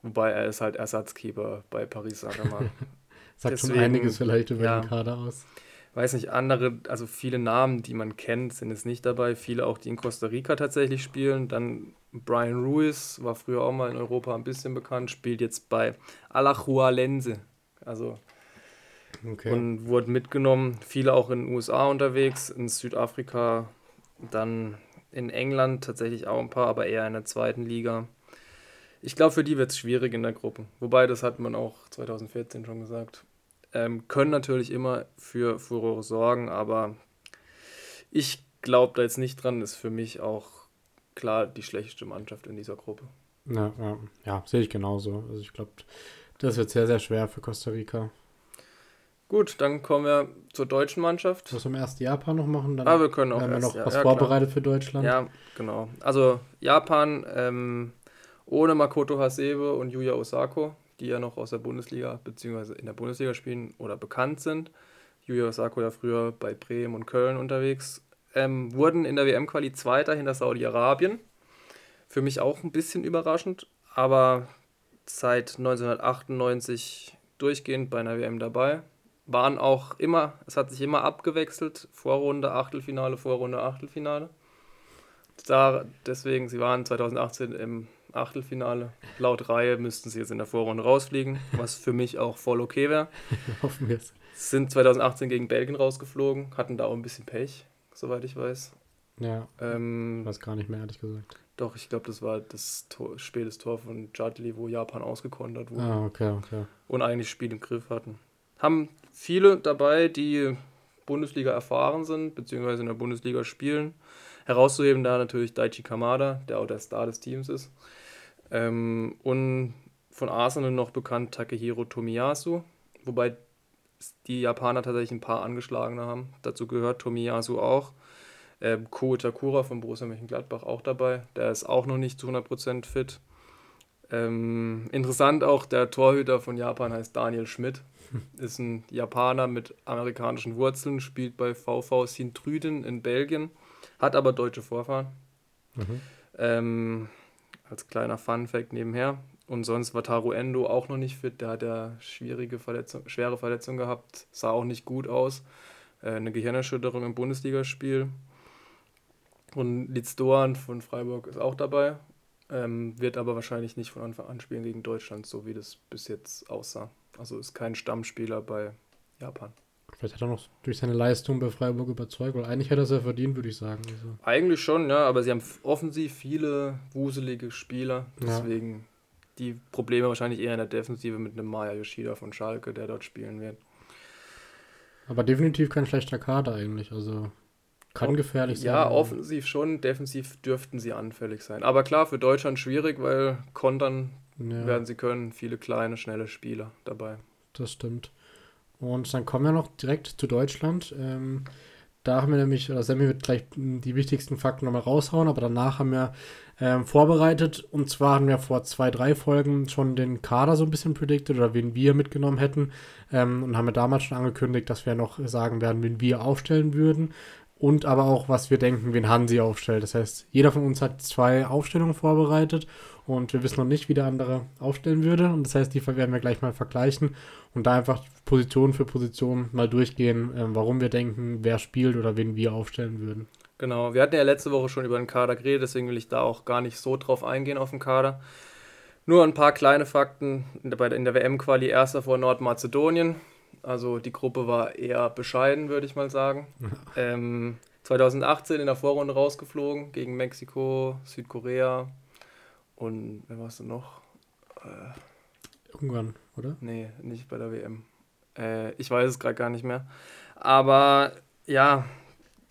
Wobei er ist halt Ersatzkeeper bei Paris Saint-Germain. Sagt Deswegen, schon einiges vielleicht über ja, den Kader aus weiß nicht, andere, also viele Namen, die man kennt, sind jetzt nicht dabei. Viele auch, die in Costa Rica tatsächlich spielen. Dann Brian Ruiz war früher auch mal in Europa ein bisschen bekannt, spielt jetzt bei Alajualense. Also okay. und wurde mitgenommen. Viele auch in den USA unterwegs, in Südafrika, dann in England tatsächlich auch ein paar, aber eher in der zweiten Liga. Ich glaube, für die wird es schwierig in der Gruppe. Wobei, das hat man auch 2014 schon gesagt. Ähm, können natürlich immer für Furore sorgen, aber ich glaube da jetzt nicht dran, ist für mich auch klar die schlechteste Mannschaft in dieser Gruppe. Ja, ja, ja sehe ich genauso. Also ich glaube, das wird sehr, sehr schwer für Costa Rica. Gut, dann kommen wir zur deutschen Mannschaft. Was wir erst Japan noch machen? Dann ah, wir können auch haben wir noch ja, was ja, vorbereitet klar. für Deutschland. Ja, genau. Also Japan ähm, ohne Makoto Hasebe und Yuya Osako die ja noch aus der Bundesliga bzw. in der Bundesliga spielen oder bekannt sind. Julia Osako ja früher bei Bremen und Köln unterwegs. Ähm, wurden in der WM-Quali Zweiter hinter Saudi-Arabien. Für mich auch ein bisschen überraschend, aber seit 1998 durchgehend bei einer WM dabei. Waren auch immer, es hat sich immer abgewechselt, Vorrunde, Achtelfinale, Vorrunde, Achtelfinale. Da, deswegen, sie waren 2018 im Achtelfinale. Laut Reihe müssten sie jetzt in der Vorrunde rausfliegen, was für mich auch voll okay wäre. Hoffen wir es. Sind 2018 gegen Belgien rausgeflogen, hatten da auch ein bisschen Pech, soweit ich weiß. Ja. Ähm, weiß gar nicht mehr, ehrlich gesagt. Doch, ich glaube, das war das Tor, spätes Tor von Jadli, wo Japan ausgekontert wurde. Ah, okay, okay. Und eigentlich Spiel im Griff hatten. Haben viele dabei, die Bundesliga erfahren sind, beziehungsweise in der Bundesliga spielen. Herauszuheben da natürlich Daichi Kamada, der auch der Star des Teams ist. Ähm, und von Arsenal noch bekannt Takehiro Tomiyasu, wobei die Japaner tatsächlich ein paar angeschlagene haben. Dazu gehört Tomiyasu auch. Ähm, Ko Takura von Borussia Mönchengladbach auch dabei. Der ist auch noch nicht zu 100% fit. Ähm, interessant auch, der Torhüter von Japan heißt Daniel Schmidt. Ist ein Japaner mit amerikanischen Wurzeln, spielt bei VV Sint-Truiden in Belgien, hat aber deutsche Vorfahren. Mhm. Ähm, als kleiner Fun-Fact nebenher. Und sonst war Taro Endo auch noch nicht fit. Der hat ja schwierige Verletzung, schwere Verletzung gehabt. Sah auch nicht gut aus. Äh, eine Gehirnerschütterung im Bundesligaspiel. Und Litz Doan von Freiburg ist auch dabei. Ähm, wird aber wahrscheinlich nicht von Anfang an spielen gegen Deutschland, so wie das bis jetzt aussah. Also ist kein Stammspieler bei Japan. Vielleicht hat er noch durch seine Leistung bei Freiburg überzeugt, weil eigentlich hätte er es ja verdient, würde ich sagen. Also. Eigentlich schon, ja, aber sie haben offensiv viele wuselige Spieler, deswegen. Die Probleme wahrscheinlich eher in der Defensive mit einem Maya Yoshida von Schalke, der dort spielen wird. Aber definitiv kein schlechter Kader eigentlich, also kann gefährlich sein. Ja, offensiv schon, defensiv dürften sie anfällig sein. Aber klar, für Deutschland schwierig, weil kontern ja. werden sie können, viele kleine, schnelle Spieler dabei. Das stimmt. Und dann kommen wir noch direkt zu Deutschland. Ähm, da haben wir nämlich, oder Sammy wird gleich die wichtigsten Fakten nochmal raushauen, aber danach haben wir ähm, vorbereitet. Und zwar haben wir vor zwei, drei Folgen schon den Kader so ein bisschen predicted oder wen wir mitgenommen hätten. Ähm, und haben wir damals schon angekündigt, dass wir noch sagen werden, wen wir aufstellen würden. Und aber auch, was wir denken, wen Hansi aufstellt. Das heißt, jeder von uns hat zwei Aufstellungen vorbereitet und wir wissen noch nicht, wie der andere aufstellen würde. Und das heißt, die werden wir gleich mal vergleichen und da einfach Position für Position mal durchgehen, äh, warum wir denken, wer spielt oder wen wir aufstellen würden. Genau, wir hatten ja letzte Woche schon über den Kader geredet, deswegen will ich da auch gar nicht so drauf eingehen auf den Kader. Nur ein paar kleine Fakten. In der, WM-Quali erster vor Nordmazedonien. Also die Gruppe war eher bescheiden, würde ich mal sagen. ähm, 2018 in der Vorrunde rausgeflogen gegen Mexiko, Südkorea, und wer warst du noch? Äh, Ungarn, oder? Nee, nicht bei der WM. Äh, ich weiß es gerade gar nicht mehr. Aber ja,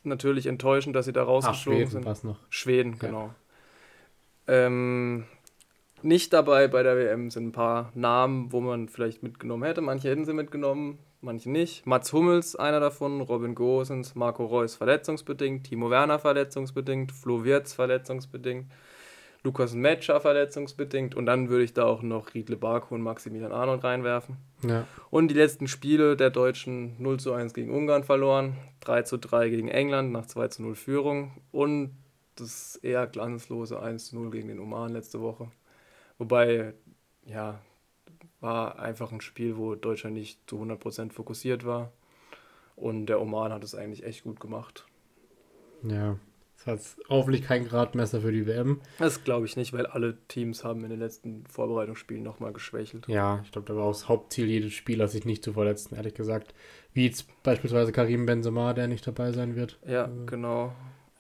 natürlich enttäuschend, dass sie da rausgeflogen Ach, Schweden sind. noch. Schweden, ja. genau. Ähm, nicht dabei bei der WM sind ein paar Namen, wo man vielleicht mitgenommen hätte. Manche hätten sie mitgenommen, manche nicht. Mats Hummels, einer davon, Robin Gosens, Marco Reus verletzungsbedingt, Timo Werner verletzungsbedingt, Flo Wirtz verletzungsbedingt. Lukas Metscher verletzungsbedingt und dann würde ich da auch noch Riedle Barco und Maximilian Arnold reinwerfen. Ja. Und die letzten Spiele der Deutschen 0 zu 1 gegen Ungarn verloren, 3 zu 3 gegen England nach 2 zu 0 Führung und das eher glanzlose 1 zu 0 gegen den Oman letzte Woche. Wobei, ja, war einfach ein Spiel, wo Deutschland nicht zu 100% fokussiert war und der Oman hat es eigentlich echt gut gemacht. Ja, das hat hoffentlich kein Gradmesser für die WM. Das glaube ich nicht, weil alle Teams haben in den letzten Vorbereitungsspielen nochmal geschwächelt. Ja, ich glaube, da war auch das Hauptziel jedes Spielers, sich nicht zu verletzen, ehrlich gesagt. Wie jetzt beispielsweise Karim Benzema, der nicht dabei sein wird. Ja, also, genau.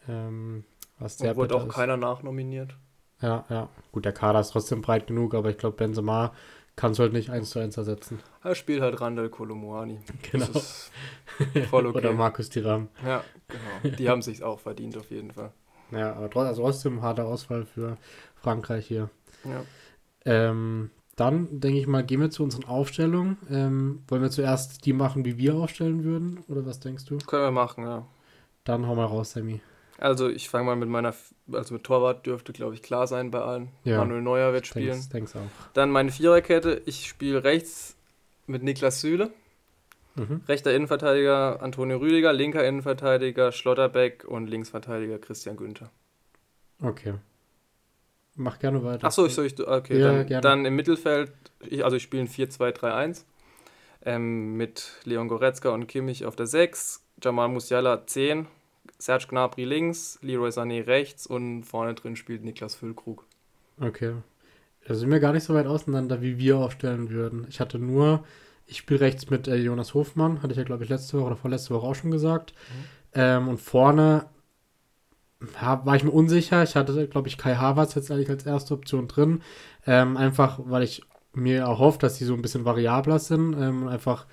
Ähm, was sehr wurde auch ist. keiner nachnominiert. Ja, ja. Gut, der Kader ist trotzdem breit genug, aber ich glaube, Benzema kannst du halt nicht eins zu eins ersetzen. Er spielt halt Randall Kolomoani. Genau. voll okay. Oder Markus Tiram. Ja, genau. Die haben sich auch verdient auf jeden Fall. Ja, aber trotzdem ein harter Ausfall für Frankreich hier. Ja. Ähm, dann denke ich mal, gehen wir zu unseren Aufstellungen. Ähm, wollen wir zuerst die machen, wie wir aufstellen würden? Oder was denkst du? Können wir machen, ja. Dann hau mal raus, Sammy. Also ich fange mal mit meiner, also mit Torwart dürfte, glaube ich, klar sein bei allen. Ja. Manuel Neuer wird spielen. Denk's, denk's auch. Dann meine Viererkette. Ich spiele rechts mit Niklas Süle. Mhm. Rechter Innenverteidiger Antonio Rüdiger, linker Innenverteidiger Schlotterbeck und Linksverteidiger Christian Günther. Okay. Mach gerne weiter. Achso, ich soll ich. Okay, ja, dann, gerne. dann im Mittelfeld, ich, also ich spiele ein 4-2-3-1 ähm, mit Leon Goretzka und Kimmich auf der 6, Jamal Musiala 10 Serge Gnabry links, Leroy Sané rechts und vorne drin spielt Niklas Füllkrug. Okay. Da sind wir gar nicht so weit auseinander, wie wir aufstellen würden. Ich hatte nur, ich spiele rechts mit äh, Jonas Hofmann, hatte ich ja, glaube ich, letzte Woche oder vorletzte Woche auch schon gesagt. Mhm. Ähm, und vorne ja, war ich mir unsicher. Ich hatte, glaube ich, Kai Havertz jetzt eigentlich als erste Option drin. Ähm, einfach, weil ich mir erhofft, dass sie so ein bisschen variabler sind. Ähm, einfach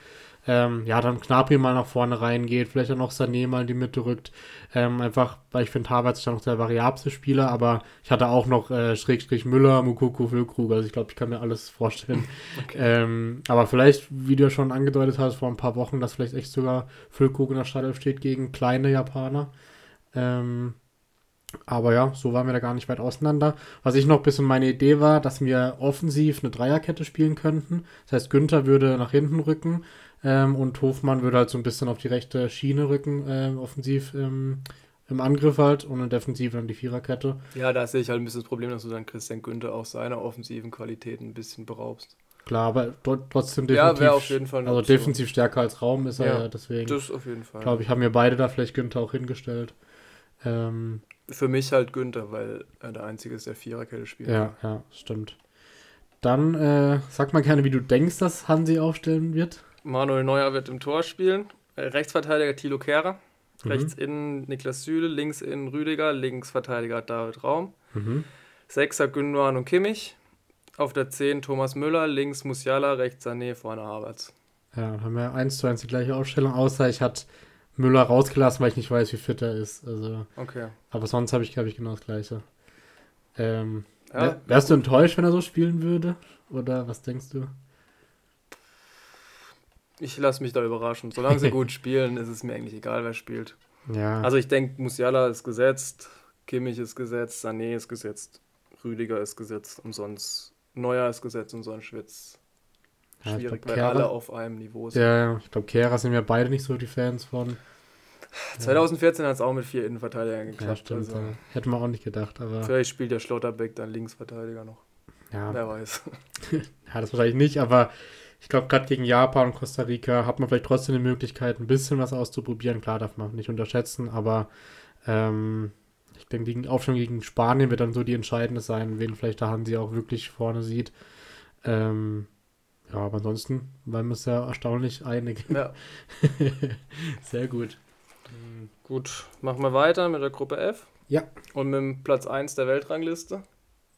ähm, ja, dann Knapri mal nach vorne reingeht, vielleicht auch noch Sané mal in die Mitte rückt. Ähm, einfach, weil ich finde, Havertz ist ja noch der variabelste Spieler, aber ich hatte auch noch äh, Schrägstrich Müller, Mukoko, Füllkrug, also ich glaube, ich kann mir alles vorstellen. Okay. Ähm, aber vielleicht, wie du ja schon angedeutet hast, vor ein paar Wochen, dass vielleicht echt sogar Füllkrug in der Startelf steht gegen kleine Japaner. Ähm, aber ja, so waren wir da gar nicht weit auseinander. Was ich noch ein bisschen meine Idee war, dass wir offensiv eine Dreierkette spielen könnten. Das heißt, Günther würde nach hinten rücken, ähm, und Hofmann würde halt so ein bisschen auf die rechte Schiene rücken, äh, offensiv ähm, im Angriff halt und in Defensiv dann die Viererkette. Ja, da sehe ich halt ein bisschen das Problem, dass du dann Christian Günther auch seiner offensiven Qualitäten ein bisschen beraubst. Klar, aber trotzdem definitiv. Ja, auf jeden Fall Also Option. defensiv stärker als Raum ist er ja, deswegen. Das auf jeden Fall. Glaube ich, haben wir beide da vielleicht Günther auch hingestellt. Ähm, Für mich halt Günther, weil er der Einzige ist, der Viererkette spielt. Ja, ja, stimmt. Dann äh, sag mal gerne, wie du denkst, dass Hansi aufstellen wird. Manuel Neuer wird im Tor spielen. Rechtsverteidiger Thilo Kehrer. Mhm. Rechts in Niklas Süle, links in Rüdiger, Linksverteidiger David Raum. Mhm. Sechser Gündogan und Kimmich. Auf der 10 Thomas Müller, links Musiala, rechts Sané, vorne Havertz. Ja, haben wir eins zu eins die gleiche Aufstellung, außer ich hatte Müller rausgelassen, weil ich nicht weiß, wie fit er ist. Also, okay. Aber sonst habe ich, glaube ich, genau das Gleiche. Ähm, ja, wärst du enttäuscht, wenn er so spielen würde? Oder was denkst du? Ich lasse mich da überraschen. Solange sie gut spielen, ist es mir eigentlich egal, wer spielt. Ja. Also ich denke, Musiala ist gesetzt, Kimmich ist gesetzt, Sané ist gesetzt, Rüdiger ist gesetzt und sonst Neuer ist gesetzt und sonst Schwitz. Ja, Schwierig, glaub, weil Kehrer, alle auf einem Niveau sind. Ja, ich glaube, Kehrer sind wir beide nicht so die Fans von. 2014 hat es auch mit vier Innenverteidigern geklappt. Ja, stimmt. Also. Hätten wir auch nicht gedacht. Aber Vielleicht spielt der Schlotterbeck dann Linksverteidiger noch. Ja. Wer weiß. ja, das wahrscheinlich nicht, aber ich glaube, gerade gegen Japan und Costa Rica hat man vielleicht trotzdem die Möglichkeit, ein bisschen was auszuprobieren. Klar, darf man nicht unterschätzen, aber ähm, ich denke, die Aufstellung gegen Spanien wird dann so die entscheidende sein, wen vielleicht der Hansi auch wirklich vorne sieht. Ähm, ja, aber ansonsten waren wir uns ja erstaunlich einig. Ja. Sehr gut. Gut, machen wir weiter mit der Gruppe F. Ja. Und mit dem Platz 1 der Weltrangliste.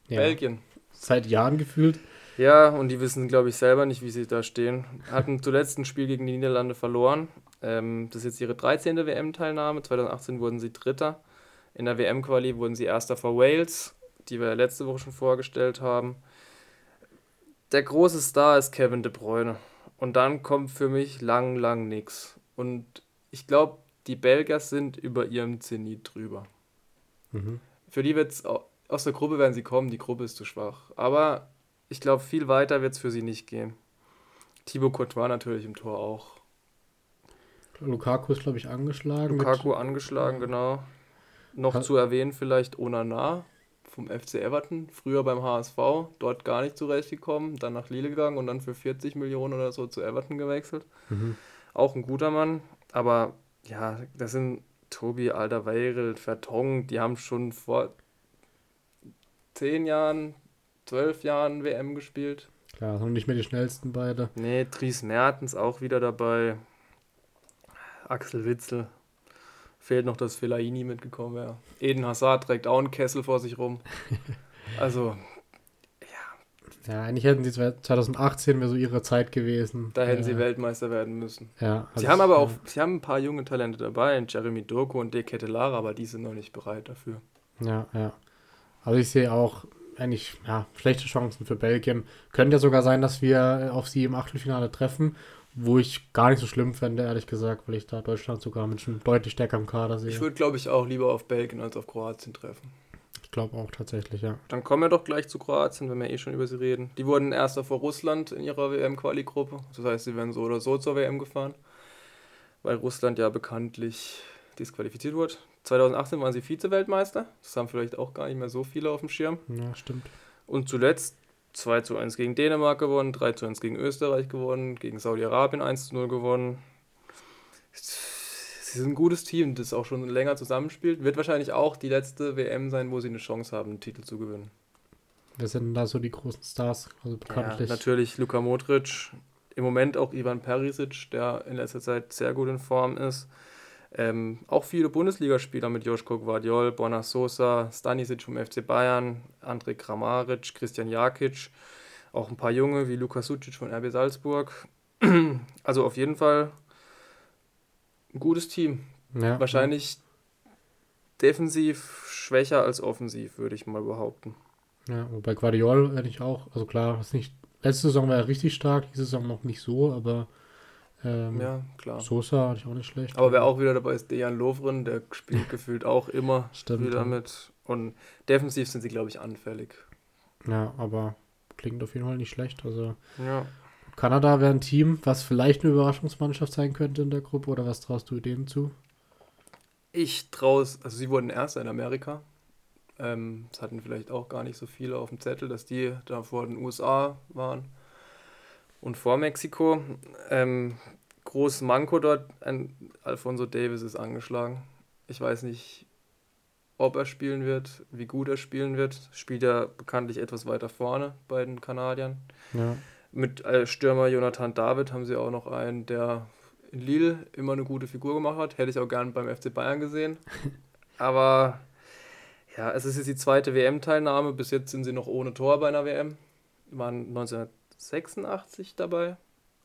Ja. Belgien. Seit Jahren gefühlt. Ja, und die wissen, glaube ich, selber nicht, wie sie da stehen. Hatten zuletzt ein Spiel gegen die Niederlande verloren. Ähm, das ist jetzt ihre 13. WM-Teilnahme. 2018 wurden sie Dritter. In der WM-Quali wurden sie Erster vor Wales, die wir letzte Woche schon vorgestellt haben. Der große Star ist Kevin De Bruyne. Und dann kommt für mich lang, lang nichts. Und ich glaube, die Belgier sind über ihrem Zenit drüber. Mhm. Für die wird es aus der Gruppe werden sie kommen, die Gruppe ist zu schwach. Aber ich glaube, viel weiter wird es für sie nicht gehen. Thibaut Courtois natürlich im Tor auch. Lukaku ist, glaube ich, angeschlagen. Lukaku angeschlagen, genau. Noch ha zu erwähnen vielleicht Onana vom FC Everton, früher beim HSV, dort gar nicht zurechtgekommen, dann nach Lille gegangen und dann für 40 Millionen oder so zu Everton gewechselt. Mhm. Auch ein guter Mann, aber ja, das sind Tobi Alderweireld, Vertong, die haben schon vor zehn Jahren, zwölf Jahren WM gespielt. Klar, sind nicht mehr die schnellsten beide. Nee, Dries Mertens auch wieder dabei. Axel Witzel. Fehlt noch, dass Fellaini mitgekommen wäre. Eden Hazard trägt auch einen Kessel vor sich rum. Also, ja. Ja, eigentlich hätten sie 2018 wäre so ihre Zeit gewesen. Da hätten ja. sie Weltmeister werden müssen. Ja. Also sie haben aber auch, sie haben ein paar junge Talente dabei, Jeremy Doku und De Ketelara, aber die sind noch nicht bereit dafür. Ja, ja. Also ich sehe auch eigentlich ja, schlechte Chancen für Belgien. Könnte ja sogar sein, dass wir auf sie im Achtelfinale treffen wo ich gar nicht so schlimm fände, ehrlich gesagt, weil ich da Deutschland sogar mit einem deutlich stärkerem Kader sehe. Ich würde, glaube ich, auch lieber auf Belgien als auf Kroatien treffen. Ich glaube auch tatsächlich, ja. Dann kommen wir doch gleich zu Kroatien, wenn wir eh schon über sie reden. Die wurden erster vor Russland in ihrer WM-Quali-Gruppe. Das heißt, sie werden so oder so zur WM gefahren, weil Russland ja bekanntlich disqualifiziert wurde. 2018 waren sie Vize-Weltmeister. Das haben vielleicht auch gar nicht mehr so viele auf dem Schirm. Ja, stimmt. Und zuletzt 2 zu 1 gegen Dänemark gewonnen, 3 zu 1 gegen Österreich gewonnen, gegen Saudi-Arabien 1 zu 0 gewonnen. Sie sind ein gutes Team, das auch schon länger zusammenspielt. Wird wahrscheinlich auch die letzte WM sein, wo sie eine Chance haben, einen Titel zu gewinnen. Wer sind denn da so die großen Stars? Also bekanntlich. Ja, natürlich Luka Modric, im Moment auch Ivan Perisic, der in letzter Zeit sehr gut in Form ist. Ähm, auch viele Bundesligaspieler mit Joschko Guardiol, Borna Sosa, Stanisic vom FC Bayern, Andrej Kramaric, Christian Jakic, auch ein paar Junge wie Lukas Sucic von RB Salzburg. Also auf jeden Fall ein gutes Team. Ja, Wahrscheinlich ja. defensiv schwächer als offensiv, würde ich mal behaupten. Ja, wobei Guardiol hätte ich auch, also klar, ist nicht, letzte Saison war er richtig stark, diese Saison noch nicht so, aber ähm, ja, klar. Sosa hatte ich auch nicht schlecht. Aber wer auch wieder dabei ist, Dejan Lovren, der spielt gefühlt auch immer Stimmt, wieder mit. Und defensiv sind sie, glaube ich, anfällig. Ja, aber klingt auf jeden Fall nicht schlecht. Also ja. Kanada wäre ein Team, was vielleicht eine Überraschungsmannschaft sein könnte in der Gruppe, oder was traust du denen zu? Ich traue es, also sie wurden Erster in Amerika. Ähm, das hatten vielleicht auch gar nicht so viele auf dem Zettel, dass die da vor den USA waren und vor Mexiko. Ähm, großes Manko dort, ein Alfonso Davis ist angeschlagen. Ich weiß nicht, ob er spielen wird, wie gut er spielen wird. Spielt er bekanntlich etwas weiter vorne bei den Kanadiern. Ja. Mit äh, Stürmer Jonathan David haben sie auch noch einen, der in Lille immer eine gute Figur gemacht hat. Hätte ich auch gern beim FC Bayern gesehen. Aber ja, es ist jetzt die zweite WM-Teilnahme. Bis jetzt sind sie noch ohne Tor bei einer WM. Waren 1986 dabei.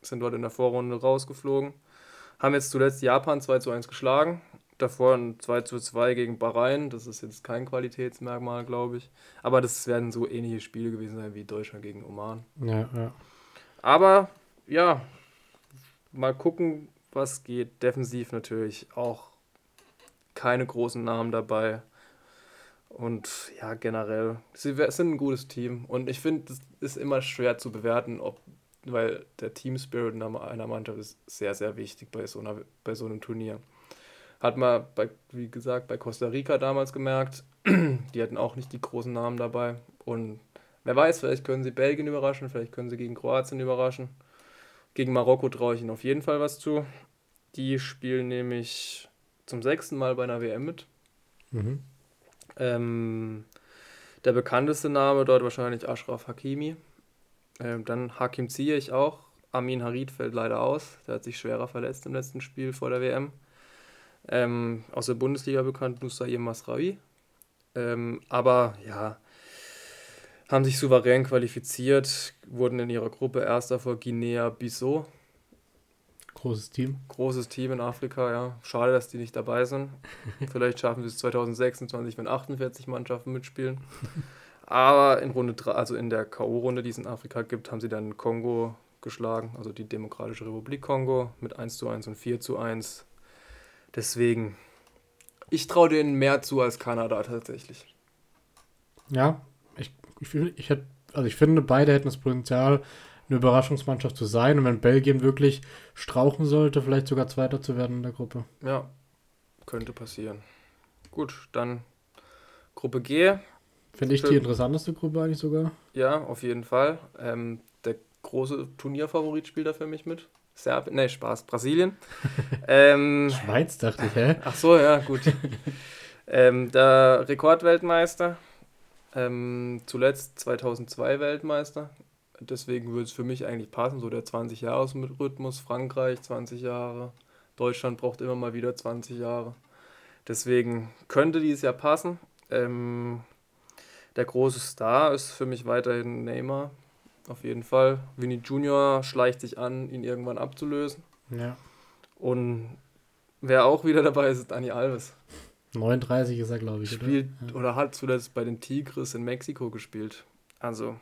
Sind dort in der Vorrunde rausgeflogen. Haben jetzt zuletzt Japan 2 zu 1 geschlagen. Davor ein 2 zu 2 gegen Bahrain. Das ist jetzt kein Qualitätsmerkmal, glaube ich. Aber das werden so ähnliche Spiele gewesen sein wie Deutschland gegen Oman. Ja, ja. Aber ja, mal gucken, was geht. Defensiv natürlich auch keine großen Namen dabei. Und ja, generell, sie sind ein gutes Team. Und ich finde, es ist immer schwer zu bewerten, ob, weil der Team Spirit einer Mannschaft ist sehr, sehr wichtig bei so, einer, bei so einem Turnier. Hat man, bei, wie gesagt, bei Costa Rica damals gemerkt, die hatten auch nicht die großen Namen dabei. Und wer weiß, vielleicht können sie Belgien überraschen, vielleicht können sie gegen Kroatien überraschen. Gegen Marokko traue ich ihnen auf jeden Fall was zu. Die spielen nämlich zum sechsten Mal bei einer WM mit. Mhm. Ähm, der bekannteste Name dort wahrscheinlich Ashraf Hakimi. Ähm, dann Hakim Ziyech auch. Amin Harid fällt leider aus. Der hat sich schwerer verletzt im letzten Spiel vor der WM. Ähm, aus der Bundesliga bekannt Nusair Masraoui. Ähm, aber ja, haben sich souverän qualifiziert, wurden in ihrer Gruppe Erster vor Guinea-Bissau. Großes Team. Großes Team in Afrika, ja. Schade, dass die nicht dabei sind. Vielleicht schaffen sie es 2026, wenn 48 Mannschaften mitspielen. Aber in Runde 3, also in der K.O.-Runde, die es in Afrika gibt, haben sie dann Kongo geschlagen, also die Demokratische Republik Kongo mit 1 zu 1 und 4 zu 1. Deswegen, ich traue denen mehr zu als Kanada tatsächlich. Ja, ich, ich, ich, hätte, also ich finde, beide hätten das Potenzial, eine Überraschungsmannschaft zu sein. Und wenn Belgien wirklich strauchen sollte, vielleicht sogar Zweiter zu werden in der Gruppe. Ja, könnte passieren. Gut, dann Gruppe G. Finde ich die interessanteste Gruppe eigentlich sogar. Ja, auf jeden Fall. Ähm, der große Turnierfavorit spielt da für mich mit. Serbien, ne, Spaß, Brasilien. ähm, Schweiz dachte ich, hä? Ach so, ja, gut. ähm, der Rekordweltmeister, ähm, zuletzt 2002 Weltmeister, Deswegen würde es für mich eigentlich passen, so der 20-Jahres-Rhythmus. Frankreich 20 Jahre, Deutschland braucht immer mal wieder 20 Jahre. Deswegen könnte dies ja passen. Ähm, der große Star ist für mich weiterhin Neymar. Auf jeden Fall. Vinny Junior schleicht sich an, ihn irgendwann abzulösen. Ja. Und wer auch wieder dabei ist, ist Dani Alves. 39 ist er, glaube ich. Spielt oder? Ja. oder hat zuletzt bei den Tigres in Mexiko gespielt. Also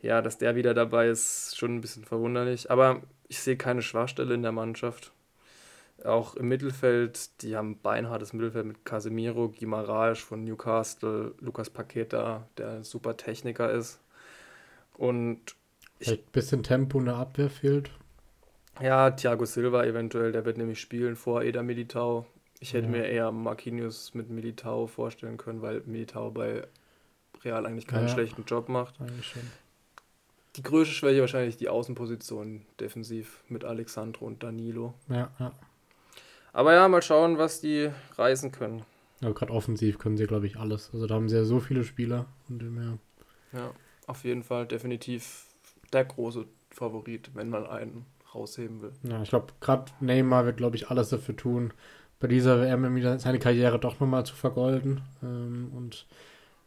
ja, dass der wieder dabei ist, schon ein bisschen verwunderlich. Aber ich sehe keine Schwachstelle in der Mannschaft. Auch im Mittelfeld, die haben ein beinhartes Mittelfeld mit Casemiro, Guimaraes von Newcastle, Lukas Paqueta, der ein super Techniker ist. Und ich, ein bisschen Tempo in der Abwehr fehlt. Ja, Thiago Silva eventuell, der wird nämlich spielen vor Eda Militao. Ich hätte ja. mir eher Marquinhos mit Militao vorstellen können, weil Militao bei Real eigentlich keinen ja, schlechten Job macht. Die größte Schwäche wahrscheinlich die Außenposition defensiv mit Alexandro und Danilo. Ja, ja. Aber ja, mal schauen, was die reißen können. Ja, gerade offensiv können sie, glaube ich, alles. Also da haben sie ja so viele Spieler und mehr. Ja, auf jeden Fall definitiv der große Favorit, wenn man einen rausheben will. Ja, ich glaube, gerade Neymar wird, glaube ich, alles dafür tun, bei dieser WM seine Karriere doch nochmal zu vergolden. Ähm, und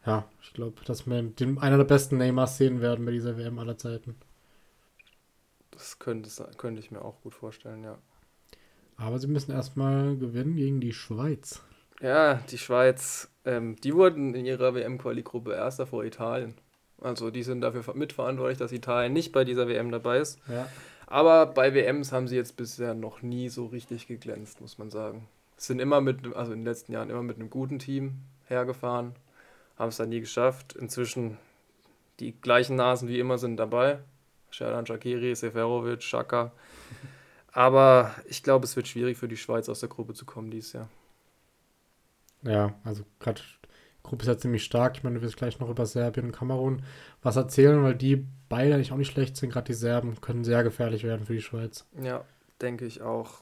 ja, ich glaube, dass wir den, einer der besten Neymars sehen werden bei dieser WM aller Zeiten. Das könnte, könnte ich mir auch gut vorstellen, ja. Aber sie müssen erstmal gewinnen gegen die Schweiz. Ja, die Schweiz, ähm, die wurden in ihrer WM-Quali-Gruppe erster vor Italien. Also die sind dafür mitverantwortlich, dass Italien nicht bei dieser WM dabei ist. Ja. Aber bei WMs haben sie jetzt bisher noch nie so richtig geglänzt, muss man sagen. Sind immer mit, also in den letzten Jahren immer mit einem guten Team hergefahren haben es dann nie geschafft. Inzwischen die gleichen Nasen wie immer sind dabei. Sherdan Shakiri, Seferovic, Shaka. Aber ich glaube, es wird schwierig für die Schweiz aus der Gruppe zu kommen dieses Jahr. Ja, also gerade die Gruppe ist ja ziemlich stark. Ich meine, du wirst gleich noch über Serbien und Kamerun was erzählen, weil die beide eigentlich auch nicht schlecht sind. Gerade die Serben können sehr gefährlich werden für die Schweiz. Ja, denke ich auch.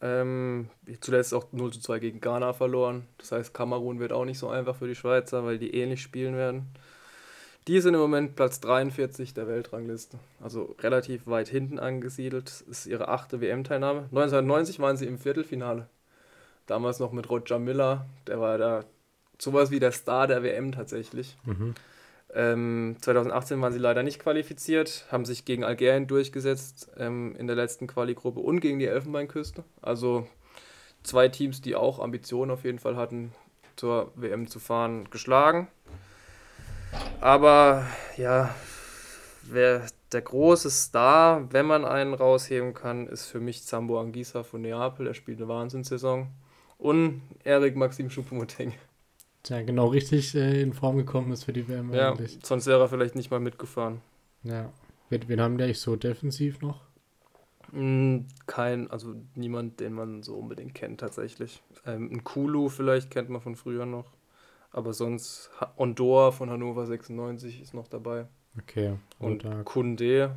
Ähm, zuletzt auch 0 zu 2 gegen Ghana verloren. Das heißt, Kamerun wird auch nicht so einfach für die Schweizer, weil die ähnlich spielen werden. Die sind im Moment Platz 43 der Weltrangliste. Also relativ weit hinten angesiedelt. Das ist ihre achte WM-Teilnahme. 1990 waren sie im Viertelfinale. Damals noch mit Roger Miller. Der war da sowas wie der Star der WM tatsächlich. Mhm. Ähm, 2018 waren sie leider nicht qualifiziert, haben sich gegen Algerien durchgesetzt ähm, in der letzten Quali-Gruppe und gegen die Elfenbeinküste. Also zwei Teams, die auch Ambitionen auf jeden Fall hatten, zur WM zu fahren, geschlagen. Aber ja, wer der große Star, wenn man einen rausheben kann, ist für mich Zambo Anguissa von Neapel. Er spielt eine Wahnsinnssaison. Und Erik Maxim Choupo-Moting. Der genau richtig äh, in Form gekommen ist für die WM ja, eigentlich. Sonst wäre er vielleicht nicht mal mitgefahren. Ja. Wen, wen haben der ich so defensiv noch? Hm, kein, also niemand, den man so unbedingt kennt tatsächlich. Ähm, ein Kulu vielleicht kennt man von früher noch. Aber sonst Ondor von Hannover 96 ist noch dabei. Okay. Und, und Kunde.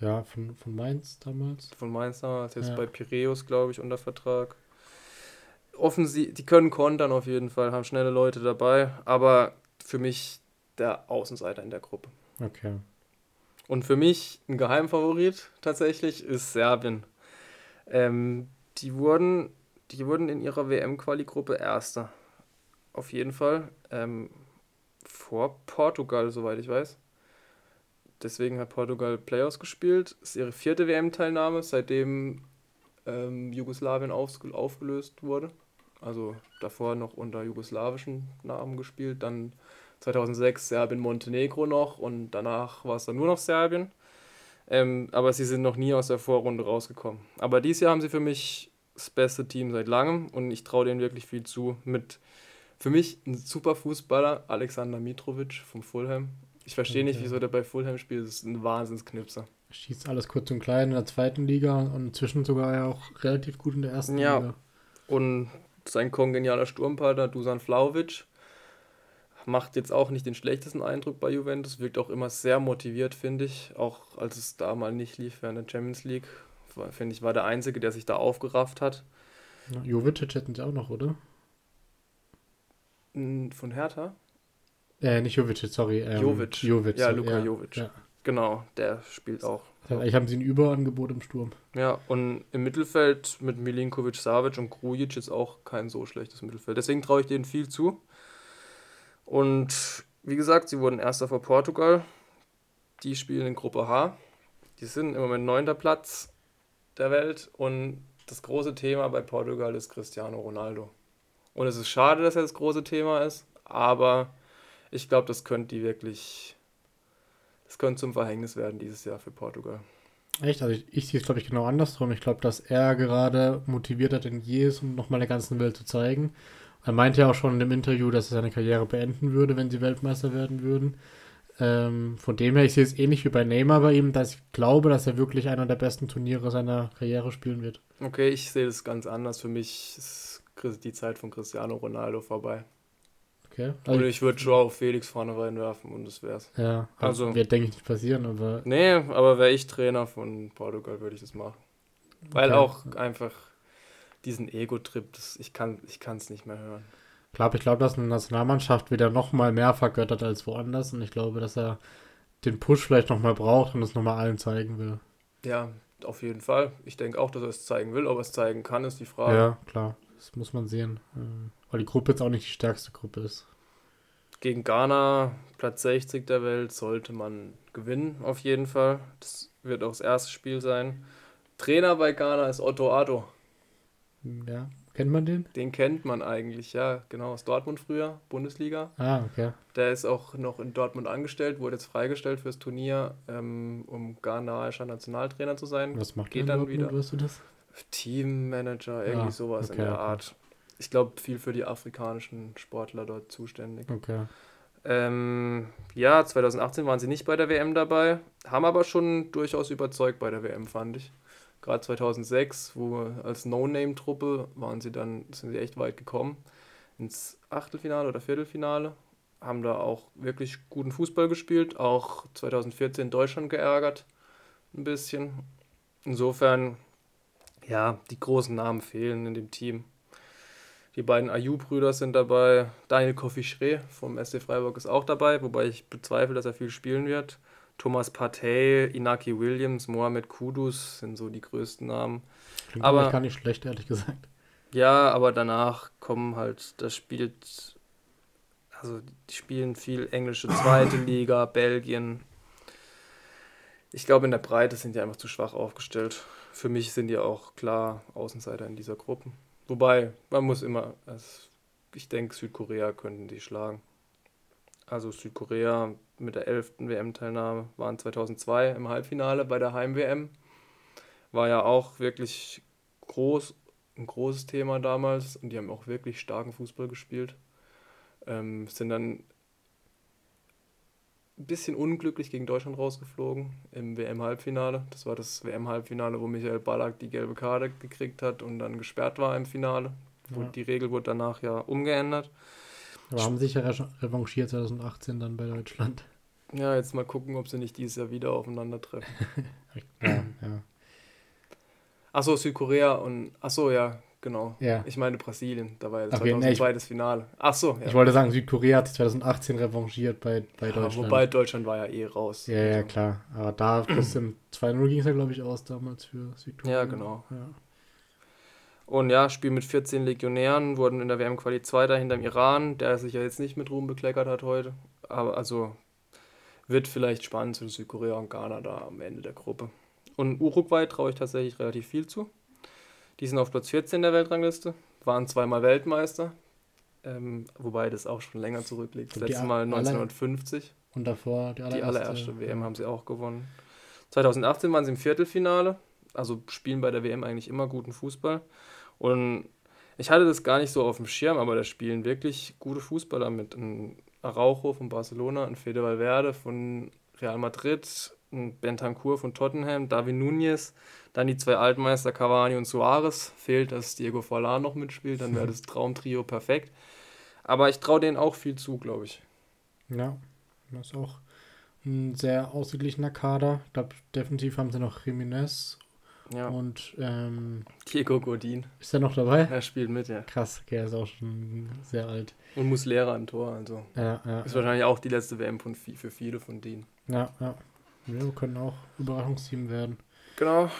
Ja, von, von Mainz damals. Von Mainz damals, jetzt ja. bei Piräus, glaube ich, unter Vertrag. Offensiv, die können kontern auf jeden Fall, haben schnelle Leute dabei, aber für mich der Außenseiter in der Gruppe. Okay. Und für mich ein Geheimfavorit tatsächlich ist Serbien. Ähm, die, wurden, die wurden in ihrer WM-Quali-Gruppe Erster. Auf jeden Fall. Ähm, vor Portugal, soweit ich weiß. Deswegen hat Portugal Playoffs gespielt. Das ist ihre vierte WM-Teilnahme, seitdem ähm, Jugoslawien auf, aufgelöst wurde. Also davor noch unter jugoslawischen Namen gespielt. Dann 2006 Serbien-Montenegro noch und danach war es dann nur noch Serbien. Ähm, aber sie sind noch nie aus der Vorrunde rausgekommen. Aber dieses Jahr haben sie für mich das beste Team seit langem und ich traue denen wirklich viel zu. Mit für mich ein super Fußballer, Alexander Mitrovic vom Fulham. Ich verstehe nicht, wieso der bei Fulham spielt. Das ist ein Wahnsinnsknipser. Schießt alles kurz und klein in der zweiten Liga und inzwischen sogar ja auch relativ gut in der ersten ja. Liga. Und sein kongenialer Sturmpartner Dusan Vlaovic macht jetzt auch nicht den schlechtesten Eindruck bei Juventus, wirkt auch immer sehr motiviert, finde ich. Auch als es da mal nicht lief während der Champions League, finde ich, war der Einzige, der sich da aufgerafft hat. Ja, Jovic hätten sie auch noch, oder? Von Hertha? Äh, nicht Jovic, sorry. Ähm, Jovic. Jovic. Ja, Luka ja, Jovic. Ja. Genau, der spielt auch. Ich haben sie ein Überangebot im Sturm. Ja, und im Mittelfeld mit Milinkovic, Savic und Grujic ist auch kein so schlechtes Mittelfeld. Deswegen traue ich denen viel zu. Und wie gesagt, sie wurden Erster vor Portugal. Die spielen in Gruppe H. Die sind im Moment neunter Platz der Welt. Und das große Thema bei Portugal ist Cristiano Ronaldo. Und es ist schade, dass er das große Thema ist, aber ich glaube, das könnte die wirklich, das könnte zum Verhängnis werden dieses Jahr für Portugal. Echt? Also ich, ich sehe es, glaube ich, genau andersrum. Ich glaube, dass er gerade motivierter denn je ist, um nochmal der ganzen Welt zu zeigen. Er meinte ja auch schon in dem Interview, dass er seine Karriere beenden würde, wenn sie Weltmeister werden würden. Ähm, von dem her, ich sehe es ähnlich wie bei Neymar bei ihm, dass ich glaube, dass er wirklich einer der besten Turniere seiner Karriere spielen wird. Okay, ich sehe das ganz anders. Für mich ist die Zeit von Cristiano Ronaldo vorbei. Okay. Also Oder ich würde Joao Felix vorne reinwerfen und das wär's. Ja, also, wird, denke ich, nicht passieren, aber. Nee, aber wäre ich Trainer von Portugal, würde ich das machen. Weil okay. auch einfach diesen Ego-Trip, ich kann es nicht mehr hören. Ich glaube, ich glaube, dass eine Nationalmannschaft wieder noch mal mehr vergöttert als woanders und ich glaube, dass er den Push vielleicht noch mal braucht und es noch mal allen zeigen will. Ja, auf jeden Fall. Ich denke auch, dass er es zeigen will, ob er es zeigen kann, ist die Frage. Ja, klar. Das muss man sehen. Ähm, weil die Gruppe jetzt auch nicht die stärkste Gruppe ist. Gegen Ghana, Platz 60 der Welt, sollte man gewinnen, auf jeden Fall. Das wird auch das erste Spiel sein. Trainer bei Ghana ist Otto Addo. Ja, kennt man den? Den kennt man eigentlich, ja, genau, aus Dortmund früher, Bundesliga. Ah, okay. Der ist auch noch in Dortmund angestellt, wurde jetzt freigestellt fürs Turnier, ähm, um ghanaischer Nationaltrainer zu sein. Was macht Geht dann Dortmund, wieder? Weißt du das? Teammanager, irgendwie ah, sowas okay, in der okay. Art. Ich glaube, viel für die afrikanischen Sportler dort zuständig. Okay. Ähm, ja, 2018 waren sie nicht bei der WM dabei, haben aber schon durchaus überzeugt bei der WM, fand ich gerade 2006, wo als No-Name-Truppe waren sie dann, sind sie echt weit gekommen ins Achtelfinale oder Viertelfinale, haben da auch wirklich guten Fußball gespielt, auch 2014 Deutschland geärgert, ein bisschen. Insofern, ja, die großen Namen fehlen in dem Team. Die beiden Ayu-Brüder sind dabei. Daniel Koffi-Schree vom SC Freiburg ist auch dabei, wobei ich bezweifle, dass er viel spielen wird. Thomas Partey, Inaki Williams, Mohamed Kudus sind so die größten Namen. Klingt aber gar nicht schlecht, ehrlich gesagt. Ja, aber danach kommen halt, das spielt, also die spielen viel englische zweite Liga, Belgien. Ich glaube, in der Breite sind die einfach zu schwach aufgestellt. Für mich sind die auch klar Außenseiter in dieser Gruppe. Wobei, man muss immer, also ich denke, Südkorea könnten die schlagen. Also Südkorea mit der 11. WM-Teilnahme waren 2002 im Halbfinale bei der Heim-WM. War ja auch wirklich groß, ein großes Thema damals und die haben auch wirklich starken Fußball gespielt. Ähm, sind dann ein bisschen unglücklich gegen Deutschland rausgeflogen im WM-Halbfinale. Das war das WM-Halbfinale, wo Michael Ballack die gelbe Karte gekriegt hat und dann gesperrt war im Finale. Ja. Die Regel wurde danach ja umgeändert. Aber haben sich ja revanchiert 2018 dann bei Deutschland. Ja, jetzt mal gucken, ob sie nicht dieses Jahr wieder aufeinandertreffen. ja, ja. Achso, Südkorea und. Achso, ja, Genau. Ja. Ich meine Brasilien, da war ja das okay, 2002 nee, das Finale. Ach so, ja. Ich wollte sagen, Südkorea hat sich 2018 revanchiert bei, bei ja, Deutschland. Wobei Deutschland war ja eh raus. Ja, ja, klar. Aber da trotzdem 2-0 ging es ja, glaube ich, aus damals für Südkorea. Ja, genau. Ja. Und ja, Spiel mit 14 Legionären, wurden in der WM-Quali Zweiter hinterm Iran, der sich ja jetzt nicht mit Ruhm bekleckert hat heute. Aber also wird vielleicht spannend zwischen Südkorea und Ghana da am Ende der Gruppe. Und Uruguay traue ich tatsächlich relativ viel zu. Die sind auf Platz 14 der Weltrangliste, waren zweimal Weltmeister, ähm, wobei das auch schon länger zurückliegt. Das letzte Mal 1950. Und davor die allererste, die allererste WM haben sie auch gewonnen. 2018 waren sie im Viertelfinale, also spielen bei der WM eigentlich immer guten Fußball. Und ich hatte das gar nicht so auf dem Schirm, aber da spielen wirklich gute Fußballer mit. Ein Araujo von Barcelona, ein Fede Valverde von Real Madrid, Bentancur von Tottenham, David Nunez, dann die zwei Altmeister Cavani und Suarez. Fehlt, dass Diego Forlan noch mitspielt, dann wäre das Traumtrio perfekt. Aber ich traue denen auch viel zu, glaube ich. Ja, das ist auch ein sehr ausgeglichener Kader. Ich glaube, definitiv haben sie noch Jiménez ja. und ähm, Diego Godin. Ist er noch dabei? Er spielt mit, ja. Krass, okay, er ist auch schon sehr alt. Und muss Lehrer im Tor, also. Ja, ja, ist wahrscheinlich auch die letzte WM für viele von denen. Ja, ja. Wir können auch Überraschungsteam werden. Genau,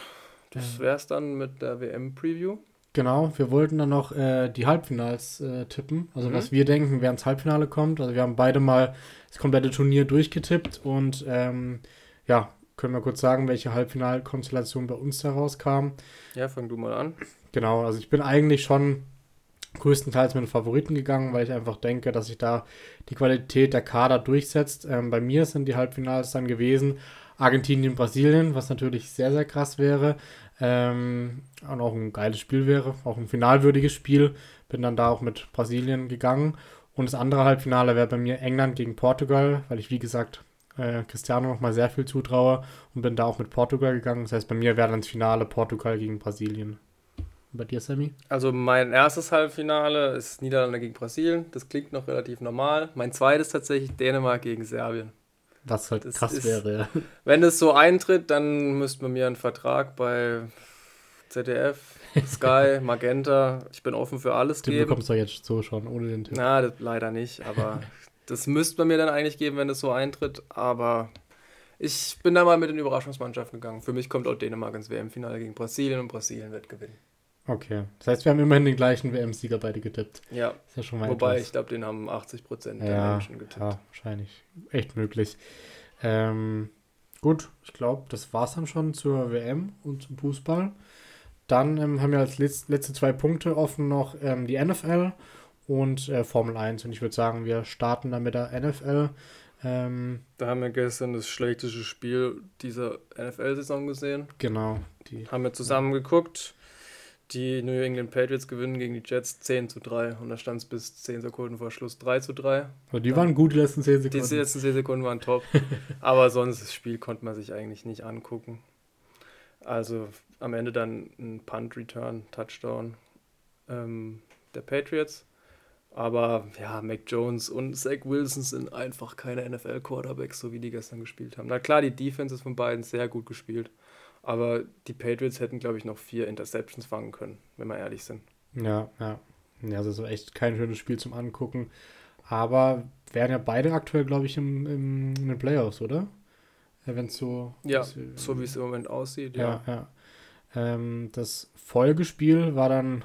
das wäre es dann mit der WM-Preview. Genau, wir wollten dann noch äh, die Halbfinals äh, tippen. Also mhm. was wir denken, wer ins Halbfinale kommt. Also wir haben beide mal das komplette Turnier durchgetippt und ähm, ja, können wir kurz sagen, welche Halbfinalkonstellation bei uns da rauskam. Ja, fang du mal an. Genau, also ich bin eigentlich schon größtenteils mit den Favoriten gegangen, weil ich einfach denke, dass sich da die Qualität der Kader durchsetzt. Ähm, bei mir sind die Halbfinals dann gewesen Argentinien, Brasilien, was natürlich sehr, sehr krass wäre. Ähm, und auch ein geiles Spiel wäre, auch ein finalwürdiges Spiel. Bin dann da auch mit Brasilien gegangen. Und das andere Halbfinale wäre bei mir England gegen Portugal, weil ich, wie gesagt, äh, Cristiano noch mal sehr viel zutraue und bin da auch mit Portugal gegangen. Das heißt, bei mir wäre dann das Finale Portugal gegen Brasilien. Und bei dir, Sammy? Also mein erstes Halbfinale ist Niederlande gegen Brasilien. Das klingt noch relativ normal. Mein zweites tatsächlich Dänemark gegen Serbien. Was halt das krass ist, wäre, ja. Wenn es so eintritt, dann müsste man mir einen Vertrag bei ZDF, Sky, Magenta, ich bin offen für alles den geben. Den bekommst du jetzt so schon, ohne den Tipp. Na, das, leider nicht, aber das müsste man mir dann eigentlich geben, wenn es so eintritt. Aber ich bin da mal mit den Überraschungsmannschaften gegangen. Für mich kommt auch Dänemark ins WM-Finale gegen Brasilien und Brasilien wird gewinnen. Okay. Das heißt, wir haben immerhin den gleichen WM-Sieger beide getippt. Ja. Ist ja schon mal Wobei, etwas. ich glaube, den haben 80 Prozent der ja, Menschen getippt. Ja, wahrscheinlich. Echt möglich. Ähm, gut, ich glaube, das war es dann schon zur WM und zum Fußball. Dann ähm, haben wir als letz letzte zwei Punkte offen noch ähm, die NFL und äh, Formel 1. Und ich würde sagen, wir starten dann mit der NFL. Ähm, da haben wir gestern das schlechteste Spiel dieser NFL-Saison gesehen. Genau. Die haben wir zusammen geguckt. Die New England Patriots gewinnen gegen die Jets 10 zu 3 und da stand es bis 10 Sekunden vor Schluss 3 zu 3. Aber die waren gut, die letzten 10 Sekunden. Die letzten 10 Sekunden waren top. Aber sonst das Spiel konnte man sich eigentlich nicht angucken. Also am Ende dann ein Punt-Return, Touchdown ähm, der Patriots. Aber ja, Mac Jones und Zach Wilson sind einfach keine NFL-Quarterbacks, so wie die gestern gespielt haben. Na klar, die Defenses von beiden sehr gut gespielt. Aber die Patriots hätten, glaube ich, noch vier Interceptions fangen können, wenn wir ehrlich sind. Ja, ja. Ja, also so echt kein schönes Spiel zum Angucken. Aber wären ja beide aktuell, glaube ich, im, im, in den Playoffs, oder? Wenn es so. Ja, so wie es im Moment aussieht, ja. ja, ja. Ähm, das Folgespiel war dann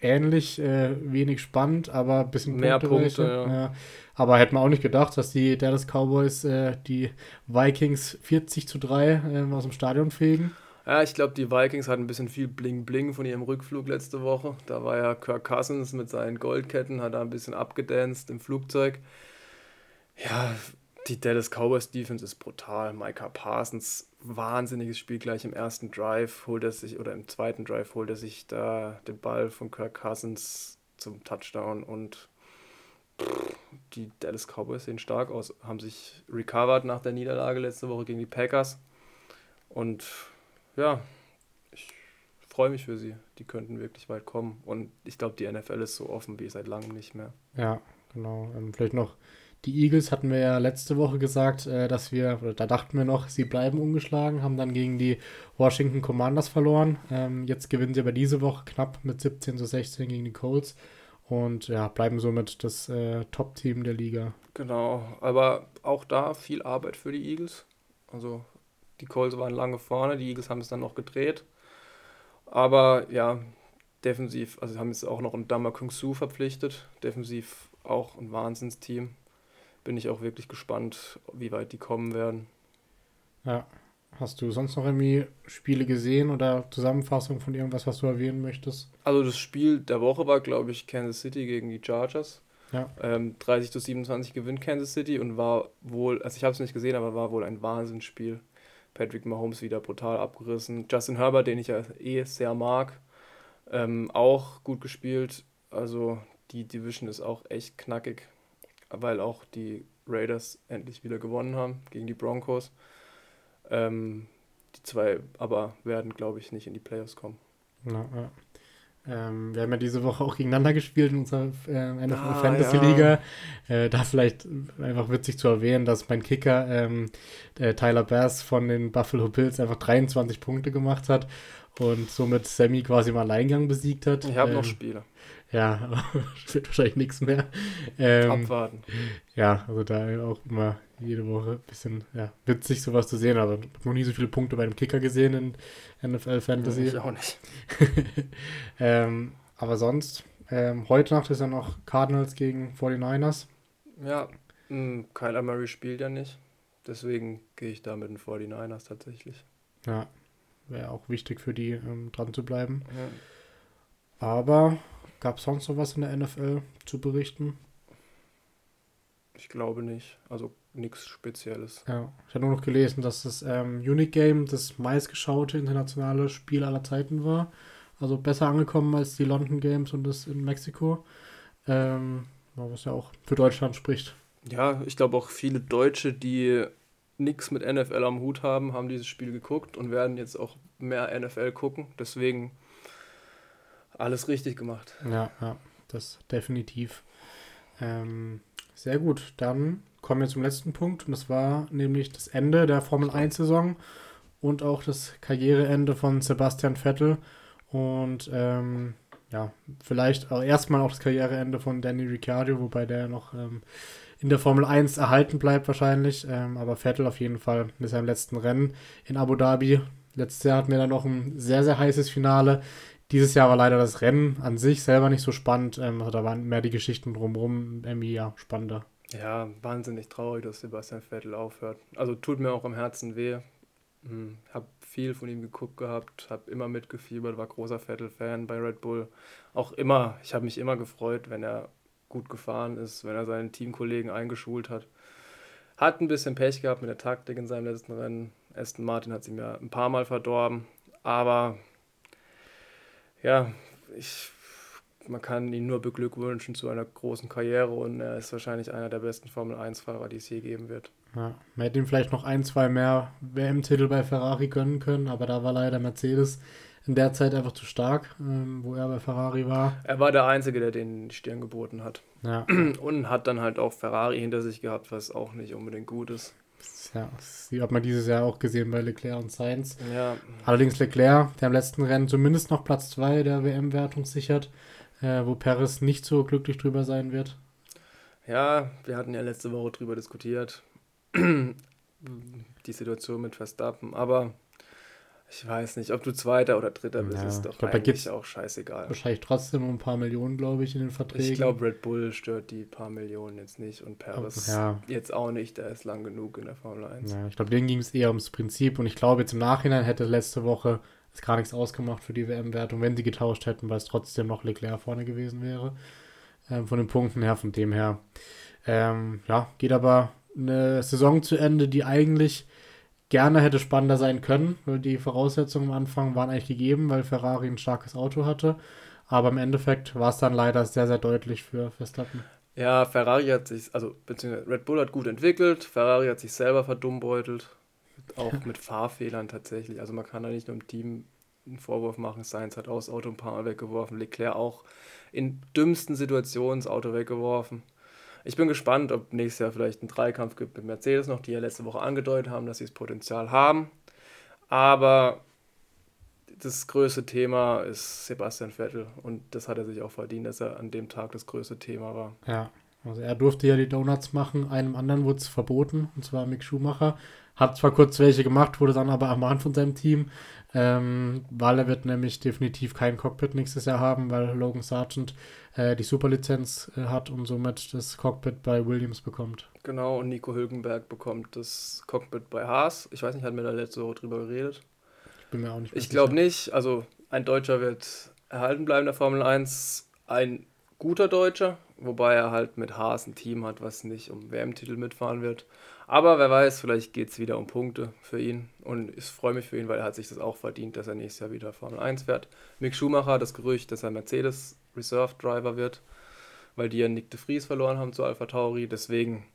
ähnlich äh, wenig spannend, aber ein bisschen mehr Punkte. Ja. ja. Aber hätte man auch nicht gedacht, dass die Dallas Cowboys äh, die Vikings 40 zu 3 äh, aus dem Stadion fegen. Ja, ich glaube, die Vikings hatten ein bisschen viel Bling-Bling von ihrem Rückflug letzte Woche. Da war ja Kirk Cousins mit seinen Goldketten, hat da ein bisschen abgedanced im Flugzeug. Ja, die Dallas Cowboys Defense ist brutal. Micah Parsons, wahnsinniges Spiel gleich im ersten Drive, holt er sich, oder im zweiten Drive holt er sich da den Ball von Kirk Cousins zum Touchdown und die Dallas Cowboys sehen stark aus, haben sich recovered nach der Niederlage letzte Woche gegen die Packers und ja, ich freue mich für sie. Die könnten wirklich weit kommen. Und ich glaube, die NFL ist so offen wie seit langem nicht mehr. Ja, genau. Ähm, vielleicht noch die Eagles hatten wir ja letzte Woche gesagt, äh, dass wir, oder da dachten wir noch, sie bleiben ungeschlagen, haben dann gegen die Washington Commanders verloren. Ähm, jetzt gewinnen sie aber diese Woche knapp mit 17 zu 16 gegen die Colts und ja, bleiben somit das äh, Top-Team der Liga. Genau, aber auch da viel Arbeit für die Eagles. Also die Colts waren lange vorne, die Eagles haben es dann noch gedreht. Aber ja, defensiv, also haben jetzt auch noch einen Dama Kung Su verpflichtet. Defensiv auch ein Wahnsinnsteam. Bin ich auch wirklich gespannt, wie weit die kommen werden. Ja. Hast du sonst noch irgendwie Spiele gesehen oder Zusammenfassung von irgendwas, was du erwähnen möchtest? Also das Spiel der Woche war, glaube ich, Kansas City gegen die Chargers. Ja. Ähm, 30 zu 27 gewinnt Kansas City und war wohl, also ich habe es nicht gesehen, aber war wohl ein Wahnsinnsspiel. Patrick Mahomes wieder brutal abgerissen. Justin Herbert, den ich ja eh sehr mag, ähm, auch gut gespielt. Also die Division ist auch echt knackig, weil auch die Raiders endlich wieder gewonnen haben gegen die Broncos. Ähm, die zwei aber werden, glaube ich, nicht in die Playoffs kommen. Na, ja. Ähm, wir haben ja diese Woche auch gegeneinander gespielt in unserer äh, NFL ah, Fantasy Liga. Ja. Äh, da vielleicht einfach witzig zu erwähnen, dass mein Kicker ähm, Tyler Bass von den Buffalo Bills einfach 23 Punkte gemacht hat und somit Sammy quasi im Alleingang besiegt hat. Ich habe ähm, noch Spiele. Ja, wird wahrscheinlich nichts mehr. Ähm, Abwarten. Ja, also da auch immer jede Woche ein bisschen ja, witzig, sowas zu sehen, aber ich habe noch nie so viele Punkte bei einem Kicker gesehen in NFL Fantasy. Ich auch nicht. ähm, aber sonst, ähm, heute Nacht ist ja noch Cardinals gegen 49ers. Ja, mh, Kyler Murray spielt ja nicht. Deswegen gehe ich da mit den 49ers tatsächlich. Ja, wäre auch wichtig für die, ähm, dran zu bleiben. Ja. Aber gab es sonst noch was in der NFL zu berichten? Ich glaube nicht. Also nichts Spezielles. Ja, ich habe nur noch gelesen, dass das ähm, Unique Game das meistgeschaute internationale Spiel aller Zeiten war. Also besser angekommen als die London Games und das in Mexiko. Ähm, was ja auch für Deutschland spricht. Ja, ich glaube auch viele Deutsche, die nichts mit NFL am Hut haben, haben dieses Spiel geguckt und werden jetzt auch mehr NFL gucken. Deswegen alles richtig gemacht. Ja, ja, das definitiv. Ähm, sehr gut, dann kommen wir zum letzten Punkt und das war nämlich das Ende der Formel 1-Saison und auch das Karriereende von Sebastian Vettel und ähm, ja, vielleicht auch erstmal auch das Karriereende von Danny Ricciardo, wobei der noch ähm, in der Formel 1 erhalten bleibt wahrscheinlich, ähm, aber Vettel auf jeden Fall mit seinem letzten Rennen in Abu Dhabi. Letztes Jahr hatten wir dann noch ein sehr, sehr heißes Finale. Dieses Jahr war leider das Rennen an sich selber nicht so spannend. Ähm, da waren mehr die Geschichten drumherum irgendwie ja spannender. Ja, wahnsinnig traurig, dass Sebastian Vettel aufhört. Also tut mir auch im Herzen weh. Hm, hab viel von ihm geguckt gehabt, hab immer mitgefiebert, war großer Vettel-Fan bei Red Bull. Auch immer, ich habe mich immer gefreut, wenn er gut gefahren ist, wenn er seinen Teamkollegen eingeschult hat. Hat ein bisschen Pech gehabt mit der Taktik in seinem letzten Rennen. Aston Martin hat sie mir ein paar Mal verdorben, aber ja, ich man kann ihn nur beglückwünschen zu einer großen Karriere und er ist wahrscheinlich einer der besten Formel-1-Fahrer, die es je geben wird. Ja, man hätte ihm vielleicht noch ein, zwei mehr WM-Titel bei Ferrari gönnen können, aber da war leider Mercedes in der Zeit einfach zu stark, ähm, wo er bei Ferrari war. Er war der Einzige, der den Stirn geboten hat. Ja. Und hat dann halt auch Ferrari hinter sich gehabt, was auch nicht unbedingt gut ist. Ja, das hat man dieses Jahr auch gesehen bei Leclerc und Sainz. Ja. Allerdings Leclerc, der im letzten Rennen zumindest noch Platz 2 der WM-Wertung sichert, äh, wo Perez nicht so glücklich drüber sein wird. Ja, wir hatten ja letzte Woche drüber diskutiert. Die Situation mit Verstappen, aber ich weiß nicht, ob du Zweiter oder Dritter bist, ja, ist doch glaub, eigentlich auch scheißegal. Wahrscheinlich trotzdem noch ein paar Millionen, glaube ich, in den Verträgen. Ich glaube, Red Bull stört die paar Millionen jetzt nicht und Paris ja. jetzt auch nicht, der ist lang genug in der Formel 1. Ja, ich glaube, denen ging es eher ums Prinzip und ich glaube, jetzt im Nachhinein hätte letzte Woche es gar nichts ausgemacht für die WM-Wertung, wenn sie getauscht hätten, weil es trotzdem noch Leclerc vorne gewesen wäre. Ähm, von den Punkten her, von dem her. Ähm, ja, geht aber eine Saison zu Ende, die eigentlich gerne hätte spannender sein können, weil die Voraussetzungen am Anfang waren eigentlich gegeben, weil Ferrari ein starkes Auto hatte. Aber im Endeffekt war es dann leider sehr, sehr deutlich für Verstappen. Ja, Ferrari hat sich, also beziehungsweise Red Bull hat gut entwickelt, Ferrari hat sich selber verdummbeutelt, auch mit Fahrfehlern tatsächlich. Also man kann da nicht nur im Team einen Vorwurf machen. Sainz hat auch das Auto ein paar Mal weggeworfen, Leclerc auch in dümmsten Situationen das Auto weggeworfen. Ich bin gespannt, ob nächstes Jahr vielleicht ein Dreikampf gibt mit Mercedes noch, die ja letzte Woche angedeutet haben, dass sie das Potenzial haben. Aber das größte Thema ist Sebastian Vettel und das hat er sich auch verdient, dass er an dem Tag das größte Thema war. Ja, also er durfte ja die Donuts machen, einem anderen wurde es verboten, und zwar Mick Schumacher. Hat zwar kurz welche gemacht, wurde dann aber ermahnt von seinem Team, ähm, weil er wird nämlich definitiv kein Cockpit nächstes Jahr haben, weil Logan Sargent äh, die Superlizenz äh, hat und somit das Cockpit bei Williams bekommt. Genau, und Nico Hülkenberg bekommt das Cockpit bei Haas. Ich weiß nicht, hat mir da letzte Woche drüber geredet. Ich bin mir auch nicht Ich glaube nicht. Also ein Deutscher wird erhalten bleiben der Formel 1. Ein guter Deutscher, wobei er halt mit Haas ein Team hat, was nicht um WM-Titel mitfahren wird. Aber wer weiß, vielleicht geht es wieder um Punkte für ihn. Und ich freue mich für ihn, weil er hat sich das auch verdient, dass er nächstes Jahr wieder Formel 1 fährt. Mick Schumacher, das Gerücht, dass er Mercedes Reserve Driver wird, weil die ja Nick de Vries verloren haben zu Alpha Tauri. Deswegen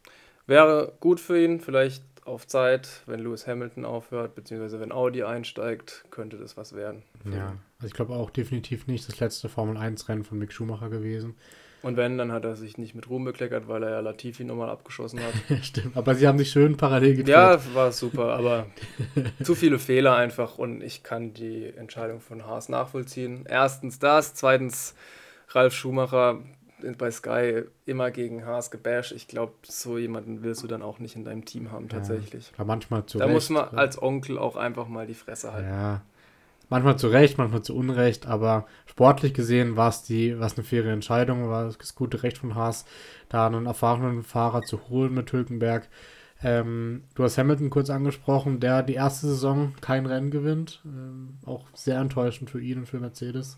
wäre gut für ihn, vielleicht auf Zeit, wenn Lewis Hamilton aufhört, beziehungsweise wenn Audi einsteigt, könnte das was werden. Ja, also ich glaube auch definitiv nicht das letzte Formel 1-Rennen von Mick Schumacher gewesen. Und wenn, dann hat er sich nicht mit Ruhm bekleckert, weil er ja Latifi nochmal abgeschossen hat. Stimmt, aber sie haben sich schön parallel getroffen. Ja, war super, aber zu viele Fehler einfach und ich kann die Entscheidung von Haas nachvollziehen. Erstens das, zweitens Ralf Schumacher bei Sky immer gegen Haas gebasht. Ich glaube, so jemanden willst du dann auch nicht in deinem Team haben, tatsächlich. Ja, manchmal zu Da Recht, muss man als Onkel auch einfach mal die Fresse halten. Ja, manchmal zu Recht, manchmal zu Unrecht, aber sportlich gesehen war es die, was eine faire Entscheidung, war das gute Recht von Haas, da einen erfahrenen Fahrer zu holen mit Hülkenberg. Ähm, du hast Hamilton kurz angesprochen, der die erste Saison kein Rennen gewinnt. Ähm, auch sehr enttäuschend für ihn und für Mercedes.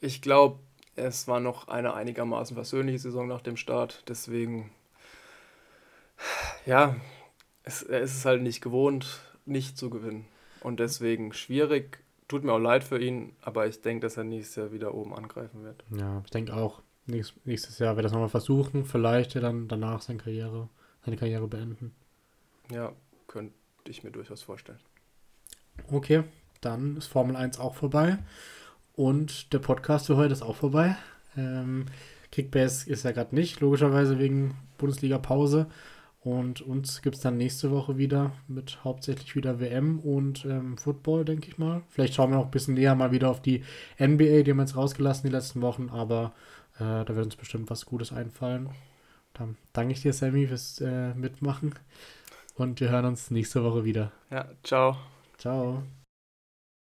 Ich glaube, es war noch eine einigermaßen versöhnliche Saison nach dem Start. Deswegen, ja, es, es ist halt nicht gewohnt, nicht zu gewinnen. Und deswegen schwierig tut mir auch leid für ihn, aber ich denke, dass er nächstes Jahr wieder oben angreifen wird. Ja, ich denke auch. nächstes Jahr wird er das nochmal versuchen, vielleicht ja dann danach seine Karriere, seine Karriere beenden. Ja, könnte ich mir durchaus vorstellen. Okay, dann ist Formel 1 auch vorbei. Und der Podcast für heute ist auch vorbei. Ähm, Kickbase ist ja gerade nicht, logischerweise wegen Bundesliga-Pause. Und uns gibt es dann nächste Woche wieder mit hauptsächlich wieder WM und ähm, Football, denke ich mal. Vielleicht schauen wir noch ein bisschen näher mal wieder auf die NBA, die haben wir jetzt rausgelassen die letzten Wochen, aber äh, da wird uns bestimmt was Gutes einfallen. Dann danke ich dir, Sammy, fürs äh, Mitmachen und wir hören uns nächste Woche wieder. Ja, ciao. Ciao.